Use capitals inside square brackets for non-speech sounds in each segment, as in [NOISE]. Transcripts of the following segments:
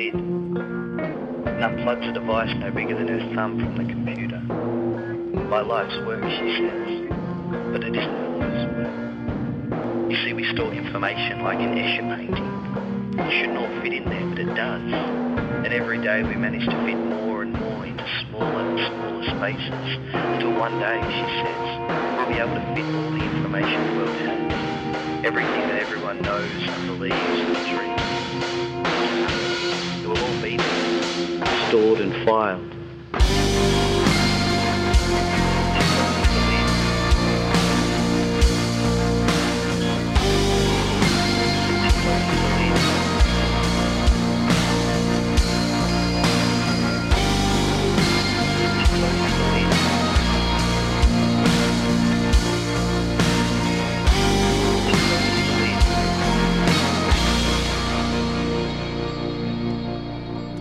lid and unplugs a device no bigger than her thumb from the computer. My life's work, she says, but it isn't her life's work. You see, we store information like an Escher painting. It shouldn't all fit in there, but it does. And every day we manage to fit more and more into smaller and smaller spaces until one day, she says, we'll be able to fit all the information the world has. Everything that everyone knows and believes and dreams. Stored and filed.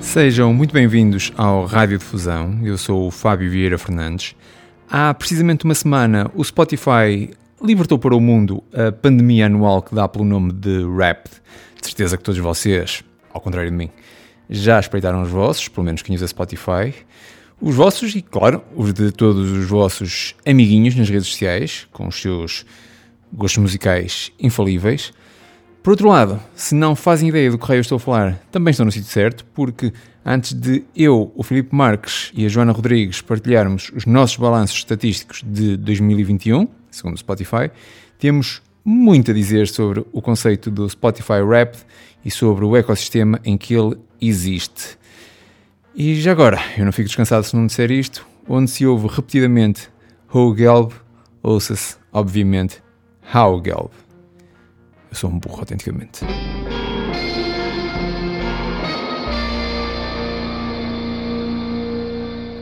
Sejam muito bem-vindos ao Rádio Difusão. Eu sou o Fábio Vieira Fernandes. Há precisamente uma semana, o Spotify libertou para o mundo a pandemia anual que dá pelo nome de Wrapped. De certeza que todos vocês, ao contrário de mim, já espreitaram os vossos, pelo menos quem usa Spotify. Os vossos e, claro, os de todos os vossos amiguinhos nas redes sociais, com os seus gostos musicais infalíveis. Por outro lado, se não fazem ideia do que eu estou a falar, também estão no sítio certo, porque antes de eu, o Filipe Marques e a Joana Rodrigues partilharmos os nossos balanços estatísticos de 2021, segundo o Spotify, temos muito a dizer sobre o conceito do Spotify Wrapped e sobre o ecossistema em que ele existe. E já agora, eu não fico descansado se não disser isto, onde se ouve repetidamente Ho Gelb, ouça-se, obviamente, How Gelb. Eu sou um burro, autenticamente.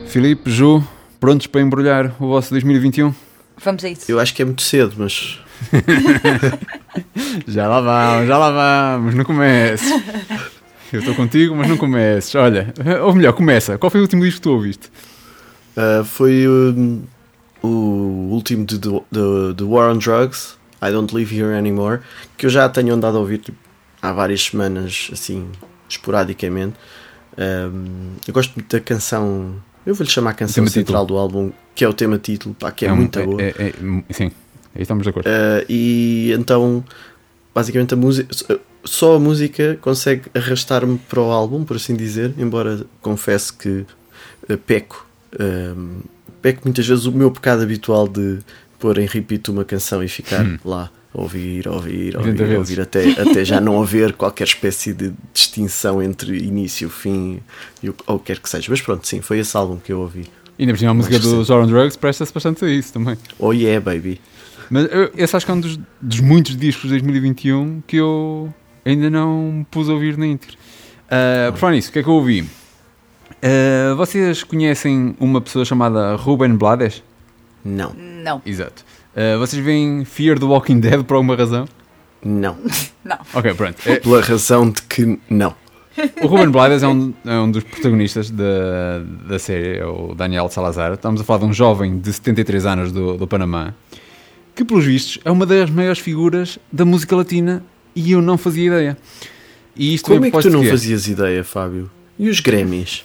Filipe, Ju, prontos para embrulhar o vosso 2021? Vamos a isso. Eu acho que é muito cedo, mas [LAUGHS] Já lá vamos, já lá vamos, não comeces. Eu estou contigo, mas não comeces. Olha, ou melhor, começa. Qual foi o último disco que tu ouviste? ah, foi um, o último de, de War on Drugs, I Don't Live Here Anymore, que eu já tenho andado a ouvir tipo, há várias semanas, assim, esporadicamente. Um, eu gosto muito da canção, eu vou-lhe chamar a canção central do álbum, que é o tema título, pá, que é, um- muito boa. é- é- sim, aí estamos de acordo. Uh, e então, basicamente, a música, só a música consegue arrastar-me para o álbum, por assim dizer. Embora confesse que uh, peco, um, peco muitas vezes o meu pecado habitual de pôr em repeat uma canção e ficar Hum. lá ouvir, ouvir, a 80 ouvir, ouvir até, até já não haver qualquer espécie de distinção entre início, fim e o ou o que quer que seja. Mas pronto, sim, foi esse álbum que eu ouvi. E por cima a música do. Zoran Drugs presta-se bastante a isso também. Oh yeah, baby. Mas eu, esse acho que é um dos, dos muitos discos de 2021 que eu ainda não pus a ouvir na íntegra. Uh, por falar nisso, o que é que eu ouvi? Uh, vocês conhecem uma pessoa chamada Ruben Blades? Não, Não, Exato. Uh, vocês veem Fear the Walking Dead por alguma razão? não. [LAUGHS] não. Ok, pronto. É- Pela razão de que não. o Ruben Blades é um, é um dos protagonistas da, da série, é o Daniel Salazar. Estamos a falar de um jovem de 73 anos do, do Panamá, que, pelos vistos, é uma das maiores figuras da música latina e eu não fazia ideia. E isto Como é que tu não de quê? fazias ideia, Fábio? E os Grammys?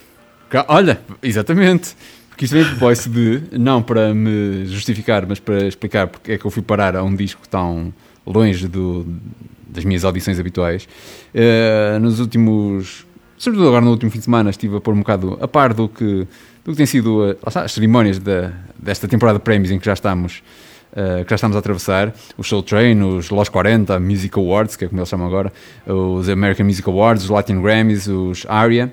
Ca- Olha, exatamente. Porque isto vem propósito de, não para me justificar, mas para explicar porque é que eu fui parar a um disco tão longe do, das minhas audições habituais. Eh, nos últimos, sobretudo agora no último fim de semana, estive a pôr um bocado a par do que, do que tem sido eh, lá está, as cerimónias da, desta temporada de prémios em que já estamos. eh, que já estamos a atravessar, o Soul Train, os Los 40 Music Awards, que é como eles chamam agora, os American Music Awards, os Latin Grammys, os ARIA,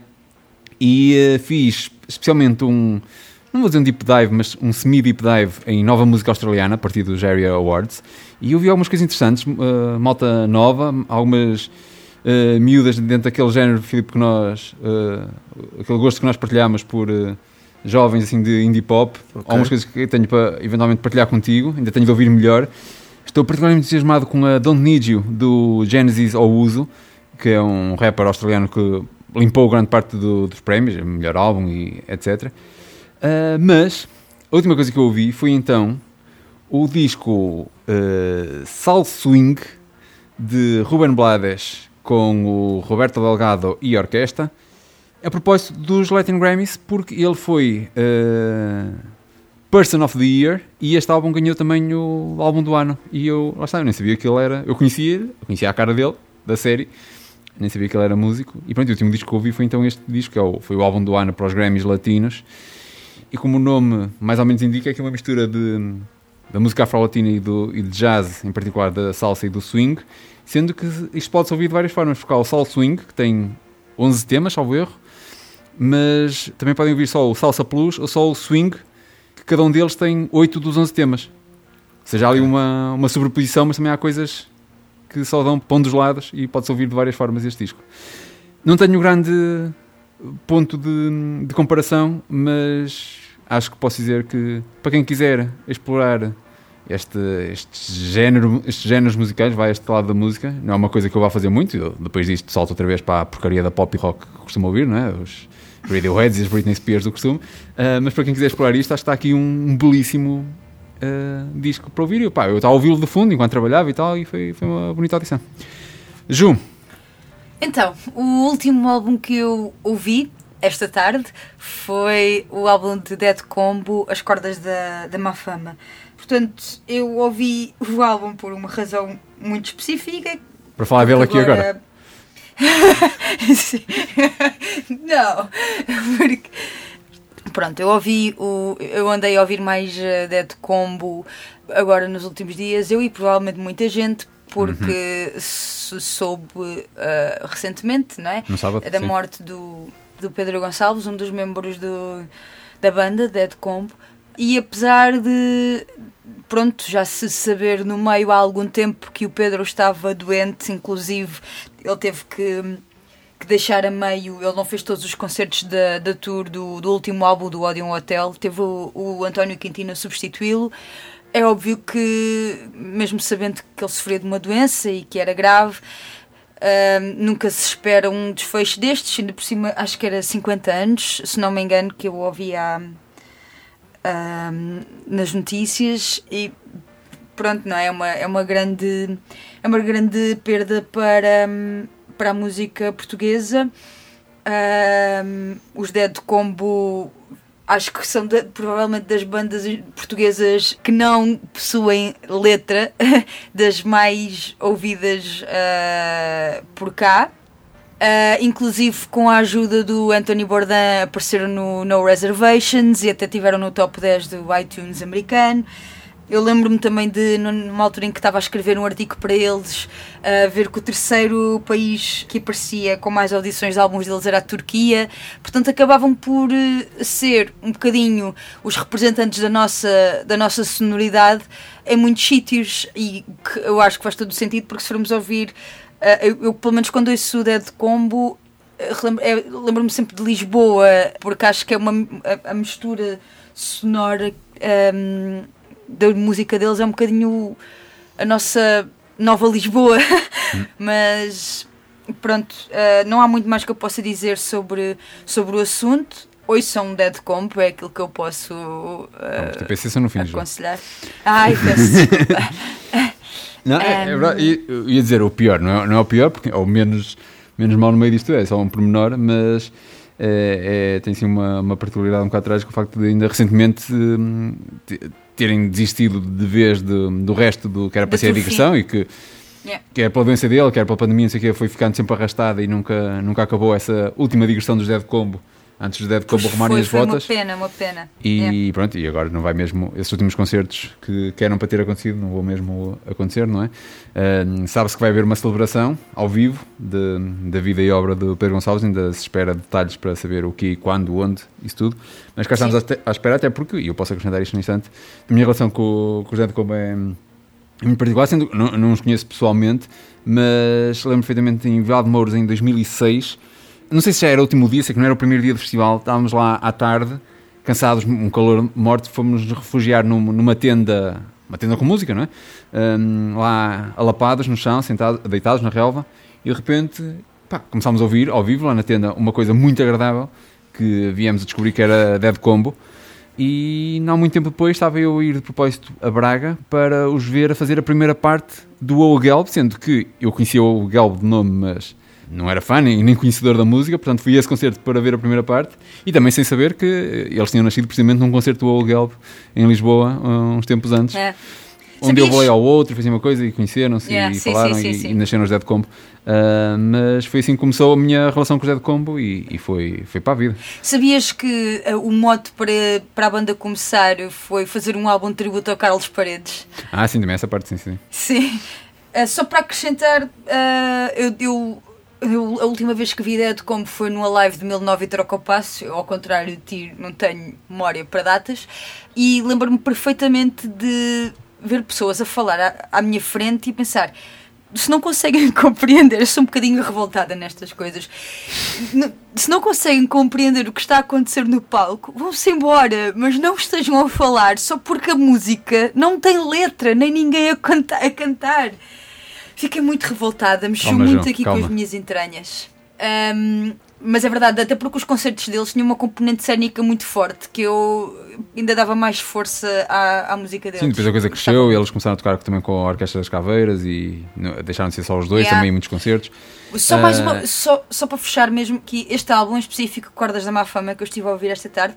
e eh, fiz especialmente um, não vou dizer um deep dive, mas um semi-deep dive em nova música australiana, a partir dos Area Awards, e eu vi algumas coisas interessantes, eh, malta nova, algumas eh, miúdas dentro daquele género, Filipe, que nós, eh, aquele gosto que nós partilhamos por jovens assim de indie pop, Ok. algumas coisas que tenho para eventualmente partilhar contigo, ainda tenho de ouvir melhor. Estou particularmente entusiasmado com a Don't Need You, do Genesis ao Uso, que é um rapper australiano que limpou grande parte do- dos prémios, é melhor álbum e etc. Ah, mas a última coisa que eu ouvi foi então o disco uh, Sal Swing de Ruben Blades com o Roberto Delgado e orquestra a propósito dos Latin Grammys, porque ele foi uh, Person of the Year e este álbum ganhou também o álbum do ano. E eu, lá está, eu nem sabia que ele era. Eu conhecia ele, conhecia a cara dele, da série, nem sabia que ele era músico. E pronto, o último disco que ouvi foi então este disco, que é foi o álbum do ano para os Grammys latinos. E como o nome mais ou menos indica, é que é uma mistura de, da música afro-latina e, do, e de jazz, em particular da salsa e do swing, sendo que isto pode-se ouvir de várias formas, porque há o soul swing, que tem 11 temas, salvo erro, mas também podem ouvir só o salsa plus ou só o swing, que cada um deles tem 8 dos 11 temas. Ou seja, há ali uma, uma sobreposição, mas também há coisas que só dão um dos lados e pode-se ouvir de várias formas este disco. Não tenho grande ponto de, de comparação, mas acho que posso dizer que para quem quiser explorar este, este género, estes géneros musicais, vai a este lado da música, não é uma coisa que eu vá fazer muito, eu, depois disto salto outra vez para a porcaria da pop e rock que costumo ouvir, não é? Os Radioheads e as Britney Spears do costume, uh, mas para quem quiser explorar isto, acho que está aqui um, um belíssimo uh, disco para ouvir, e, pá, eu estava a ouvi-lo de fundo enquanto trabalhava e tal, e foi, foi uma bonita audição. Ju, então, o último álbum que eu ouvi esta tarde foi o álbum de Dead Combo, As Cordas da, da Má Fama. Portanto, eu ouvi o álbum por uma razão muito específica. Para falar dele aqui agora. [LAUGHS] Não, porque. Pronto, eu ouvi o. Eu andei a ouvir mais uh, Dead Combo agora nos últimos dias, eu e provavelmente muita gente, porque uhum. soube uh, recentemente, não é? No sábado, da sim. morte do, do Pedro Gonçalves, um dos membros do, da banda, Dead Combo. E apesar de, pronto, já se saber no meio há algum tempo que o Pedro estava doente, inclusive ele teve que, que deixar a meio, ele não fez todos os concertos da, da tour do, do último álbum do Odeon Hotel, teve o, o António Quintino a substituí-lo. É óbvio que, mesmo sabendo que ele sofria de uma doença e que era grave, uh, nunca se espera um desfecho destes. Ainda por cima, acho que era 50 anos, se não me engano, que eu ouvi há, uh, nas notícias. E pronto, não é? É uma, é uma, grande, é uma grande perda para, para a música portuguesa. Uh, os Dead Combo acho que são de, provavelmente das bandas portuguesas que não possuem letra, [LAUGHS] das mais ouvidas uh, por cá. Uh, inclusive com a ajuda do Anthony Bourdain apareceram no No Reservations e até tiveram no top 10 do iTunes americano. Eu lembro-me também de, numa altura em que estava a escrever um artigo para eles, a ver que o terceiro país que aparecia com mais audições de álbuns deles era a Turquia. Portanto, acabavam por eh, ser um bocadinho os representantes da nossa, da nossa sonoridade em muitos sítios. E eu acho que faz todo o sentido, porque se formos ouvir, eh, eu, eu pelo menos quando ouço o Dead Combo, eh, lembro-me sempre de Lisboa, porque acho que é uma a, a mistura sonora. Um, ehm, da música deles é um bocadinho a nossa nova Lisboa, [LAUGHS] mas pronto, uh, não há muito mais que eu possa dizer sobre, sobre o assunto. Ouçam Dead Comp, é aquilo que eu posso uh, no fim, aconselhar. Ai, peço [LAUGHS] Não, é, é verdade. Eu ia dizer o pior, não é, não é o pior, porque, ou menos, menos mal no meio disto é, só um pormenor, mas é, é, tem sim uma, uma particularidade um bocado atrás com o facto de ainda recentemente hum, terem desistido de vez de, do resto do que era para ser a digressão e que yeah. quer pela doença dele, quer pela pandemia, não sei o que, foi ficando sempre arrastada e nunca, nunca acabou essa última digressão dos Dead Combo antes de Dead Combo arrumarem as foi botas. Uma pena, uma pena. E yeah. pronto, e agora não vai mesmo. Esses últimos concertos que, que eram para ter acontecido não vão mesmo acontecer, não é? Uh, Sabe-se que vai haver uma celebração ao vivo de, da vida e obra do Pedro Gonçalves, ainda se espera detalhes para saber o que, quando, onde, isso tudo. Mas cá estamos à espera, até porque, e eu posso acrescentar isto no instante, a minha relação com, com o Dead Combo é muito particular, sendo não, não os conheço pessoalmente, mas lembro perfeitamente em Vila de Mouros em 2006 não sei se já era o último dia, sei que não era o primeiro dia do festival, estávamos lá à tarde, cansados, um calor morto, fomos nos refugiar numa tenda, uma tenda com música, não é? Um, lá alapados no chão, sentados, deitados na relva, e de repente pá, começámos a ouvir, ao vivo, lá na tenda, uma coisa muito agradável, que viemos a descobrir que era Dead Combo, E não muito tempo depois estava eu a ir de propósito a Braga para os ver a fazer a primeira parte do O Gelb, sendo que eu conhecia o Gelb de nome, mas não era fã nem, nem conhecedor da música, portanto fui a esse concerto para ver a primeira parte e também sem saber que eles tinham nascido precisamente num concerto do O Gelb em Lisboa, uns tempos antes. É. Onde Sabias? eu vou ao outro, fiz uma coisa e conheceram-se Yeah, e sim, falaram sim, sim, e, e nasceram os Dead Combo. Ah, mas foi assim que começou a minha relação com os Dead Combo e, e foi, foi para a vida. Sabias que eh, o mote para, para a banda começar foi fazer um álbum de tributo ao Carlos Paredes? Ah, sim, também essa parte, sim, sim. Sim. Eh, só para acrescentar, eh, eu, eu, a última vez que vi Dead como foi numa live de 1009 e troca passo, eu, ao contrário de ti, não tenho memória para datas, e lembro-me perfeitamente de ver pessoas a falar à, à minha frente e pensar. Se não conseguem [LAUGHS] compreender, sou um bocadinho revoltada nestas coisas. Se não conseguem compreender o que está a acontecer no palco, vão-se embora, mas não estejam a falar só porque a música não tem letra, nem ninguém a, canta- a cantar. Fiquei muito revoltada, mexeu Calma, muito João, aqui calma. com as minhas entranhas. Ahm, mas é verdade, até porque os concertos deles tinham uma componente cénica muito forte, que eu ainda dava mais força à, à música deles. Sim, depois a coisa cresceu e eles começaram a tocar também com a Orquestra das Caveiras e deixaram de ser só os dois Yeah. também em muitos concertos. Só, mais Ah. uma- só, só para fechar mesmo, que este álbum em específico, Cordas da Má Fama, que eu estive a ouvir esta tarde,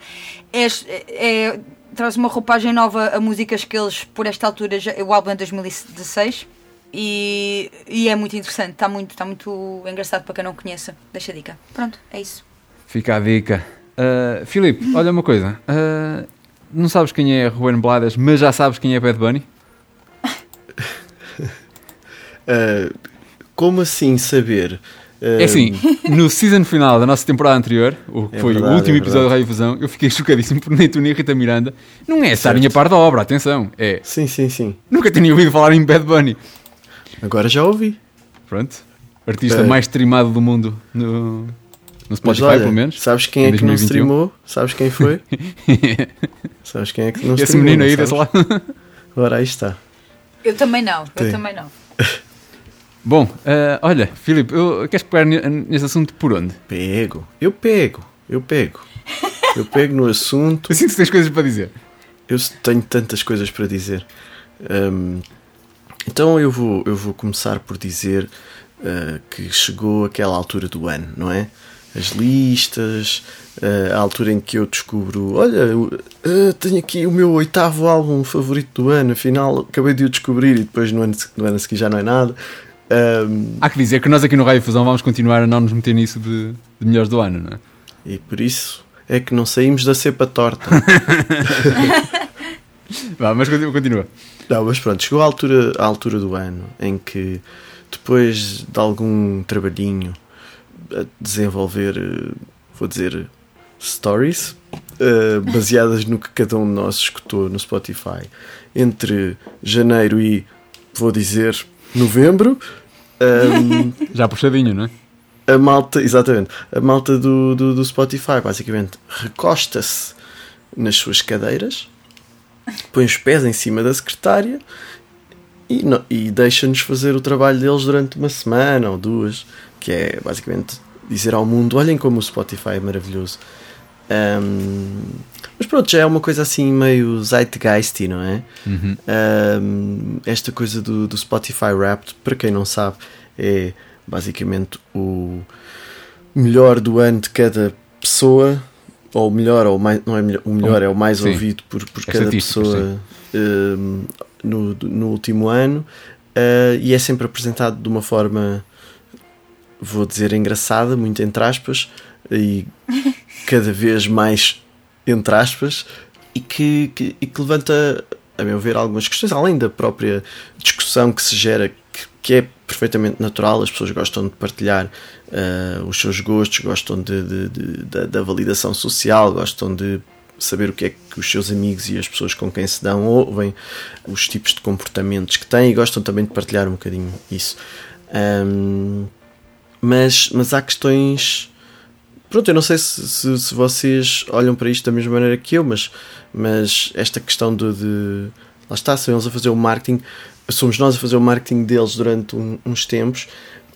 é, é- traz uma roupagem nova a músicas que eles, por esta altura, já, o álbum é de 2016 e, e é muito interessante, está muito, está muito engraçado para quem não conheça. Deixa a dica. Pronto, é isso. Fica a dica. Ah, Filipe, olha uma coisa. Ah, não sabes quem é Ruben Blades, mas já sabes quem é Bad Bunny? [LAUGHS] Ah, como assim saber? É assim, no season final da nossa temporada anterior, o que É foi verdade, o último é episódio da. Rádio Fusão, eu fiquei [LAUGHS] chocadíssimo porque nem tu nem a Rita Miranda não é estarem a par da obra, atenção. É, Sim, sim, sim. nunca tinha ouvido falar em Bad Bunny. Agora já ouvi. Pronto. Artista É. mais streamado do mundo no, no Spotify, olha, pelo menos. sabes quem em é que não 2021. streamou? Sabes quem foi? [LAUGHS] sabes quem é que não Esse streamou? menino aí desse lado. [LAUGHS] Ora, aí está. Eu também não, eu também não. [LAUGHS] Bom, ah, olha, Filipe, eu, queres pegar ne- nesse assunto por onde? Pego. Eu pego. Eu pego. Eu pego no assunto. Eu sinto que tens coisas para dizer. Eu tenho tantas coisas para dizer. Hum, então eu vou, eu vou começar por dizer uh, que chegou aquela altura do ano, não é? As listas, uh, a altura em que eu descubro: olha, uh, tenho aqui o meu oitavo álbum favorito do ano, afinal acabei de o descobrir e depois no ano, no ano a seguir já não é nada. Hum, Há que dizer que nós aqui no Raio Fusão vamos continuar a não nos meter nisso de, de melhores do ano, não é? e por isso é que não saímos da cepa torta. [LAUGHS] Vá, mas continua. continua. Não, mas pronto, chegou a altura, a altura do ano em que, depois de algum trabalhinho a desenvolver, vou dizer, stories, eh, baseadas no que cada um de nós escutou no Spotify, entre janeiro e, vou dizer, novembro, ehm, [LAUGHS] Já puxadinho, não é? a malta, exatamente, a malta do, do, do Spotify basicamente recosta-se nas suas cadeiras, põe os pés em cima da secretária e, não- e deixa-nos fazer o trabalho deles durante uma semana ou duas, que é basicamente dizer ao mundo: olhem como o Spotify é maravilhoso. Ahm, mas pronto, já é uma coisa assim meio zeitgeisty, não é? Uhum. Um, esta coisa do, do Spotify Wrapped, para quem não sabe, é basicamente o melhor do ano de cada pessoa, ou o melhor, ou o mais, não é melhor, o melhor é o mais Sim. ouvido por, por É cada pessoa um, no, no último ano, uh, e é sempre apresentado de uma forma, vou dizer, engraçada, muito entre aspas, e [LAUGHS] cada vez mais entre aspas, e que, que- e que levanta, a meu ver, algumas questões, além da própria discussão que se gera, que, que é perfeitamente natural, as pessoas gostam de partilhar ah, os seus gostos, gostam de, de- de- da, da validação social, gostam de saber o que é que os seus amigos e as pessoas com quem se dão ouvem, os tipos de comportamentos que têm e gostam também de partilhar um bocadinho isso. Ahm, mas, mas há questões. Pronto, eu não sei se, se, se vocês olham para isto da mesma maneira que eu, mas, mas esta questão de, de. Lá está, são eles a fazer o marketing, somos nós a fazer o marketing deles durante um- uns tempos,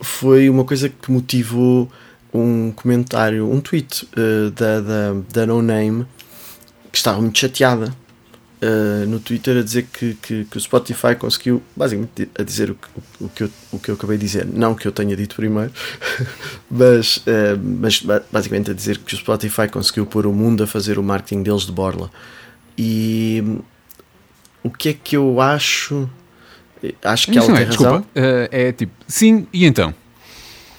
foi uma coisa que motivou um comentário, um tweet eh, da, da, da No Name que estava muito chateada uh, no Twitter a dizer que, que, que, o Spotify conseguiu, basicamente, a dizer o que, o, que eu, o que eu acabei de dizer. Não que eu tenha dito primeiro, [LAUGHS] mas, uh, mas basicamente a dizer que o Spotify conseguiu pôr o mundo a fazer o marketing deles de borla. E o que é que eu acho? Acho que ela tem é, razão. Desculpa, uh, é tipo, sim, e então?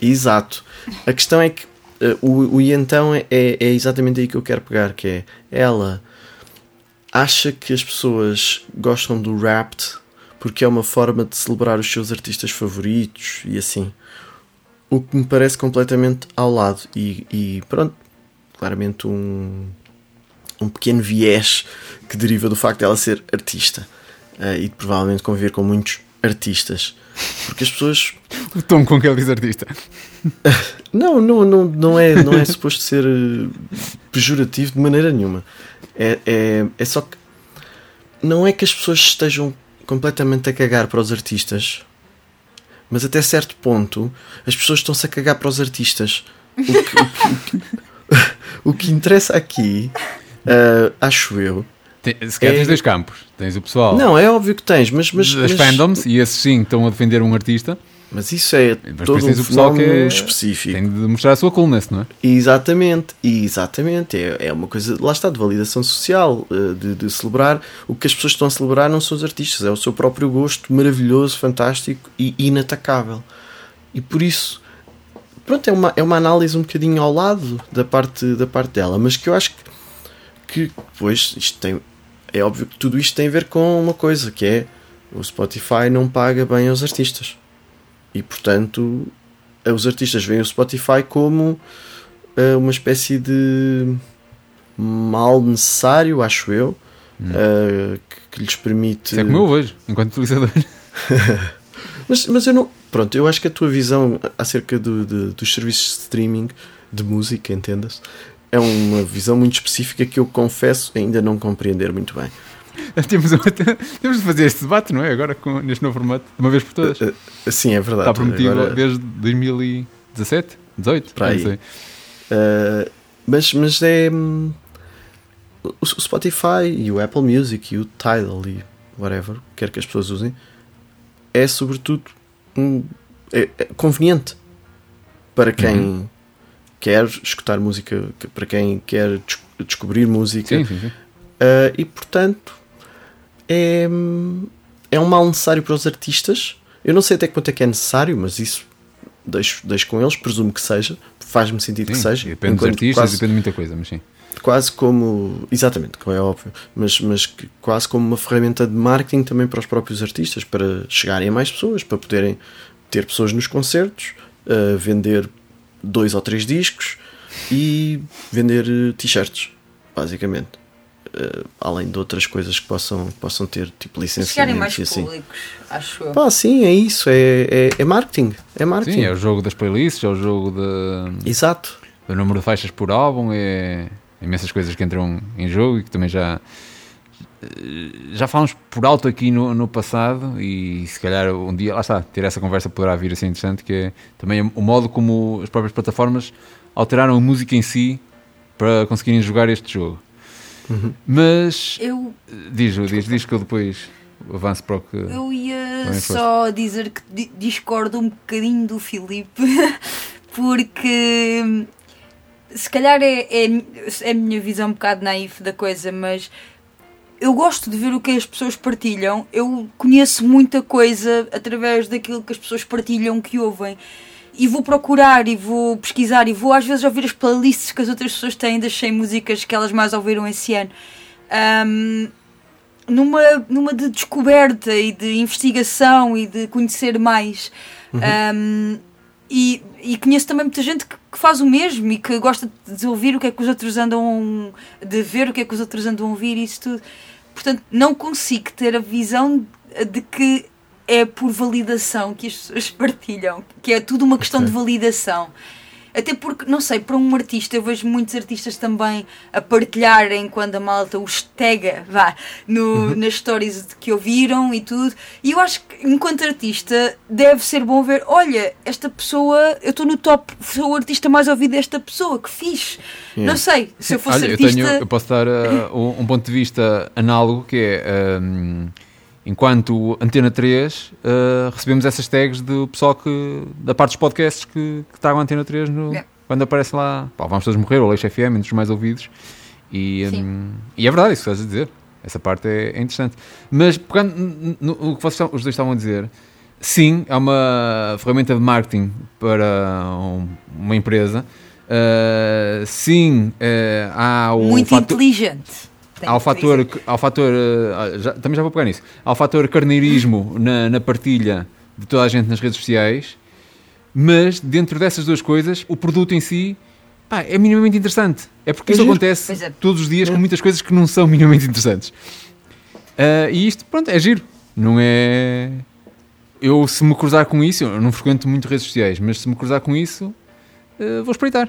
Exato. A questão é que uh, o, o e então é, é, é exatamente aí que eu quero pegar, que é ela acha que as pessoas gostam do rap porque é uma forma de celebrar os seus artistas favoritos e assim. O que me parece completamente ao lado. E, e pronto, claramente um, um pequeno viés que deriva do facto dela ser artista uh, e de provavelmente conviver com muitos artistas. Porque as pessoas. O tom com que ele diz artista. [LAUGHS] não, não, não, não, é, não é suposto ser eh, pejorativo de maneira nenhuma. É, é, é só que não é que as pessoas estejam completamente a cagar para os artistas, mas até certo ponto as pessoas estão-se a cagar para os artistas. O que, o que, o que [LAUGHS] interessa aqui, uh, acho eu. Tem, se calhar é... tens dois campos. Tens o pessoal. Não, é óbvio que tens, mas. mas as mas... fandoms, e esses sim estão a defender um artista. Mas isso é Mas todo um fenómeno que é, específico. Tem de mostrar a sua coluna, não é? Exatamente, exatamente. É, é uma coisa, lá está, de validação social, eh, de, de, celebrar. O que as pessoas estão a celebrar não são os artistas, é o seu próprio gosto maravilhoso, fantástico e inatacável. E por isso, pronto, é uma, é uma análise um bocadinho ao lado da parte, da parte dela, mas que eu acho que, que pois, isto tem. É óbvio que tudo isto tem a ver com uma coisa, que é o Spotify não paga bem aos artistas. E portanto, os artistas veem o Spotify como uh, uma espécie de mal necessário, acho eu, hum. uh, que, que, lhes permite. Isso é como eu vejo, enquanto utilizador. [LAUGHS] mas, mas eu não. Pronto, eu acho que a tua visão acerca do, de, dos serviços de streaming de música, entendas, é uma visão muito específica que eu confesso ainda não compreender muito bem. [LAUGHS] temos, temos de fazer este debate, não é? Agora com, neste novo formato, de uma vez por todas. Uh, uh, sim, é verdade. Está prometido Agora... desde 2017, 18, Para aí. Uh, mas, mas é. Hum, o Spotify e o Apple Music e o Tidal e whatever, quer que as pessoas usem, é sobretudo um, é, é conveniente para quem uhum. Quer escutar música, para quem quer des descobrir música. Sim, sim, sim. Uh, e portanto é, é um mal necessário para os artistas. Eu não sei até quanto é que é necessário, mas isso deixo, deixo com eles, presumo que seja. Faz-me sentido que seja. Depende dos artistas, quase, depende de muita coisa, mas sim. Quase como. Exatamente, como é óbvio. Mas, mas quase como uma ferramenta de marketing também para os próprios artistas, para chegarem a mais pessoas, para poderem ter pessoas nos concertos, uh, vender dois ou três discos e vender eh, t-shirts, basicamente. Uh, além de outras coisas que possam, que possam ter, tipo licenciamento mais e assim. públicos, acho eu. Pá, sim, é isso, é, é, é, marketing. É marketing. Sim, é o jogo das playlists, é o jogo de. Exato. Do número de faixas por álbum, é imensas coisas que entram em jogo e que também já. Já falamos por alto aqui no, no passado e se calhar um dia, lá está, ter essa conversa poderá vir a ser interessante, que é também o modo como as próprias plataformas alteraram a música em si para conseguirem jogar este jogo. Uhum. Mas. Eu. Diz, diz, diz que eu depois avanço para o que. Eu ia só dizer que discordo um bocadinho do Filipe, [LAUGHS] porque. Se calhar é, é, é a minha visão um bocado naif da coisa, mas eu gosto de ver o que as pessoas partilham. Eu conheço muita coisa através daquilo que as pessoas partilham, que ouvem e vou procurar e vou pesquisar e vou às vezes ouvir as playlists que as outras pessoas têm das 100 músicas que elas mais ouviram esse ano. Um, numa, numa de descoberta e de investigação e de conhecer mais. Uhum. Um, e, e, conheço também muita gente que, que, faz o mesmo e que gosta de ouvir o que é que os outros andam de ver o que é que os outros andam a ouvir e isso tudo. Portanto, não consigo ter a visão de que é por validação que as pessoas [LAUGHS] partilham, que é tudo uma questão okay. de validação. Até porque, não sei, para um artista, eu vejo muitos artistas também a partilharem quando a malta os tega, vá, no, Uhum. nas stories que ouviram e tudo. E eu acho que, enquanto artista, deve ser bom ver: olha, esta pessoa, eu estou no top, sou o artista mais ouvido desta pessoa, que fixe. Yeah. Não sei, se eu fosse Olha, eu, artista. tenho, eu posso dar uh, um, um ponto de vista análogo que é um, enquanto Antena 3 uh, recebemos essas tags do pessoal que da parte dos podcasts que, que tragam a Antena 3 no, Yeah. quando aparece lá. Pá, Vamos Todos Morrer ou Leixo FM, entre os mais ouvidos. E, um, e é verdade isso que estás a dizer. Essa parte é, é interessante. Mas pegando no, o que vocês, os dois estavam a dizer sim, é uma ferramenta de marketing para um- uma empresa. Uh, sim, uh, há o muito fator, inteligente. Há o que fator, dizer. há o fator uh, já- também já vou pegar nisso. Há o fator carneirismo na, na partilha de toda a gente nas redes sociais, mas dentro dessas duas coisas, o produto em si pá, é minimamente interessante. É porque É isso giro. acontece é. todos os dias com muitas coisas que não são [LAUGHS] minimamente interessantes. Uh, e isto, pronto, é giro. Não é. Eu, se me cruzar com isso, eu não frequento muito redes sociais, mas se me cruzar com isso, uh, vou espreitar.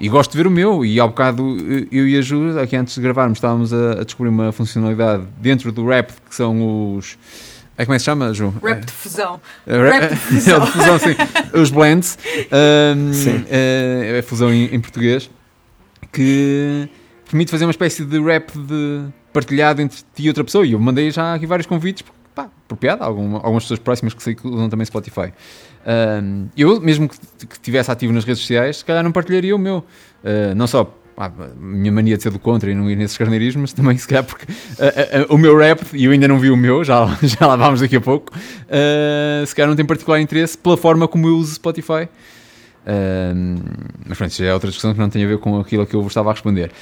E gosto de ver o meu. E ao bocado, uh, eu e a Ju, aqui antes de gravarmos, estávamos a, a descobrir uma funcionalidade dentro do rap, que são os. É, como é que se chama, Ju? Rap de fusão. É, ra- Rap de [LAUGHS] fusão. de fusão, sim. Os blends. Um, Sim. É, é fusão em, em português. Que permite fazer uma espécie de rap de partilhado entre ti e outra pessoa. E eu mandei já aqui vários convites, porque, pá, por piada, alguma- algumas pessoas próximas que sei que usam também Spotify. Eu, mesmo que estivesse ativo nas redes sociais, se calhar não partilharia o meu. Uh, não só pá, a minha mania de ser do contra e não ir nesses carneirismos, mas também se calhar porque uh, uh, o meu rap, e eu ainda não vi o meu, já, [LAUGHS] já lá vamos daqui a pouco, uh, se calhar não tem particular interesse pela forma como eu uso Spotify. Mas pronto, isso já é outra discussão que não tem a ver com aquilo que eu vos estava a responder.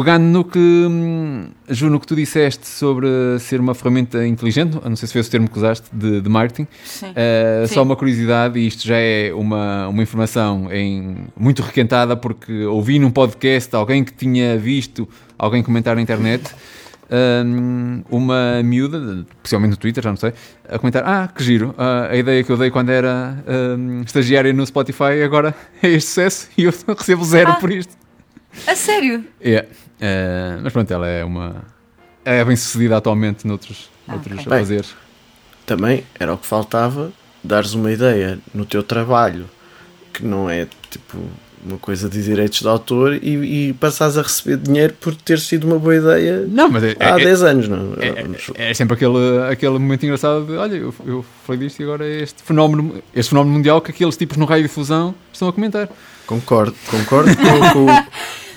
Pegando no que, hum, Ju, no que tu disseste sobre ser uma ferramenta inteligente, não sei se foi esse o termo que usaste, de, de marketing, Sim. Uh, Sim. só uma curiosidade, e isto já é uma, uma informação em, muito requentada, porque ouvi num podcast alguém que tinha visto alguém comentar na internet, um, uma miúda, possivelmente no Twitter, já não sei, a comentar: Ah, que giro, a ideia que eu dei quando era um, estagiária no Spotify agora [LAUGHS] é este sucesso e eu [LAUGHS] recebo zero Ah. por isto. A sério? É, uh, mas pronto, ela é uma. É bem sucedida atualmente noutros, Ah, noutros ok. afazeres. Também era o que faltava, dares uma ideia no teu trabalho que não é tipo uma coisa de direitos de autor e, e passares a receber dinheiro por ter sido uma boa ideia Não, mas é, há é- 10 anos, não? É, é sempre aquele, aquele momento engraçado de olha, eu, eu falei disto e agora é este fenómeno, este fenómeno mundial que aqueles tipos no raio de fusão estão a comentar. Concordo, concordo com, com,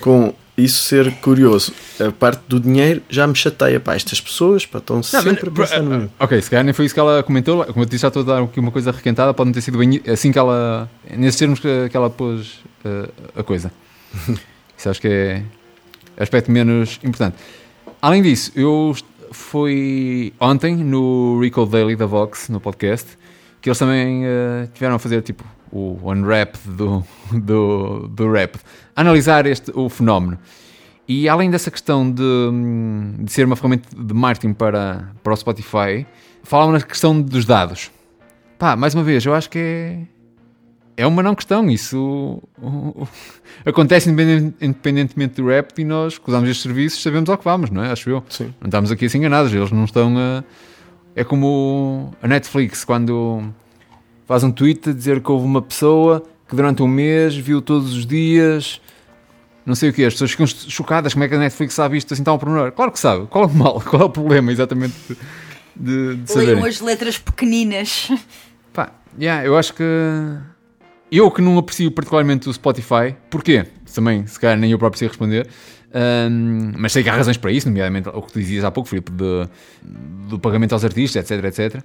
[LAUGHS] com isso ser curioso. A parte do dinheiro já me chateia. Pá, estas pessoas pá, estão sempre a pensar no. Ok, se calhar nem foi isso que ela comentou. Como eu disse, já estou a dar aqui uma coisa requentada. Pode não ter sido bem assim que ela. nesses termos que, que ela pôs uh, a coisa. [LAUGHS] Isso acho que é aspecto menos importante. Além disso, eu fui ontem no Recall Daily da Vox, no podcast, que eles também uh, tiveram a fazer tipo o unwrap do, do, do rap, analisar este, o fenómeno. E além dessa questão de, de ser uma ferramenta de marketing para, para o Spotify, falavam na questão dos dados. Pá, mais uma vez, eu acho que é, é uma não questão. Isso acontece independente- independentemente do rap e nós que usamos estes serviços sabemos ao que vamos, não é? Acho eu. Sim. Não estamos aqui assim enganados, eles não estão a. É como a Netflix, quando faz um tweet a dizer que houve uma pessoa que durante um mês viu todos os dias. Não sei o que, as pessoas ficam chocadas. Como é que a Netflix sabe isto assim tão ao pormenor? Claro que sabe. Qual é o mal? [LAUGHS] Qual é o problema exatamente de, de saberem? Leiam as letras pequeninas. Pá, yeah, eu acho que. Eu que não aprecio particularmente o Spotify, porquê? Também, se calhar, nem eu próprio sei responder. Ahm, mas sei que há razões para isso, nomeadamente o que tu dizias há pouco, Filipe, do pagamento aos artistas, etc, etc.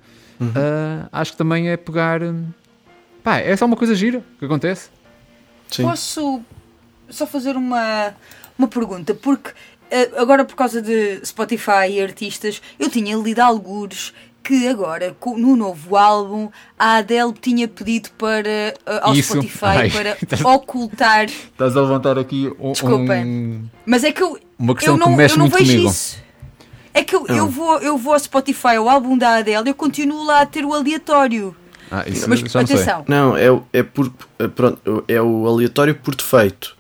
Ah, acho que também é pegar. hum, Pá, é só uma coisa gira que acontece. Sim. Posso só fazer uma, uma pergunta? Porque eh, agora, por causa de Spotify e artistas, eu tinha lido algures que agora, no novo álbum, a Adele tinha pedido para eh, ao Isso. Spotify Ai. para [LAUGHS] ocultar. Estás a levantar aqui um, Desculpem. Mas é que eu, uma questão eu não, que mexe eu não muito vejo comigo. isso. É que eu, eu, vou, eu vou ao Spotify, ao álbum da Adele, eu continuo lá a ter o aleatório. Ah, isso Mas já não sei. atenção, Não, é, o- é, por, é, pronto, é o aleatório por defeito.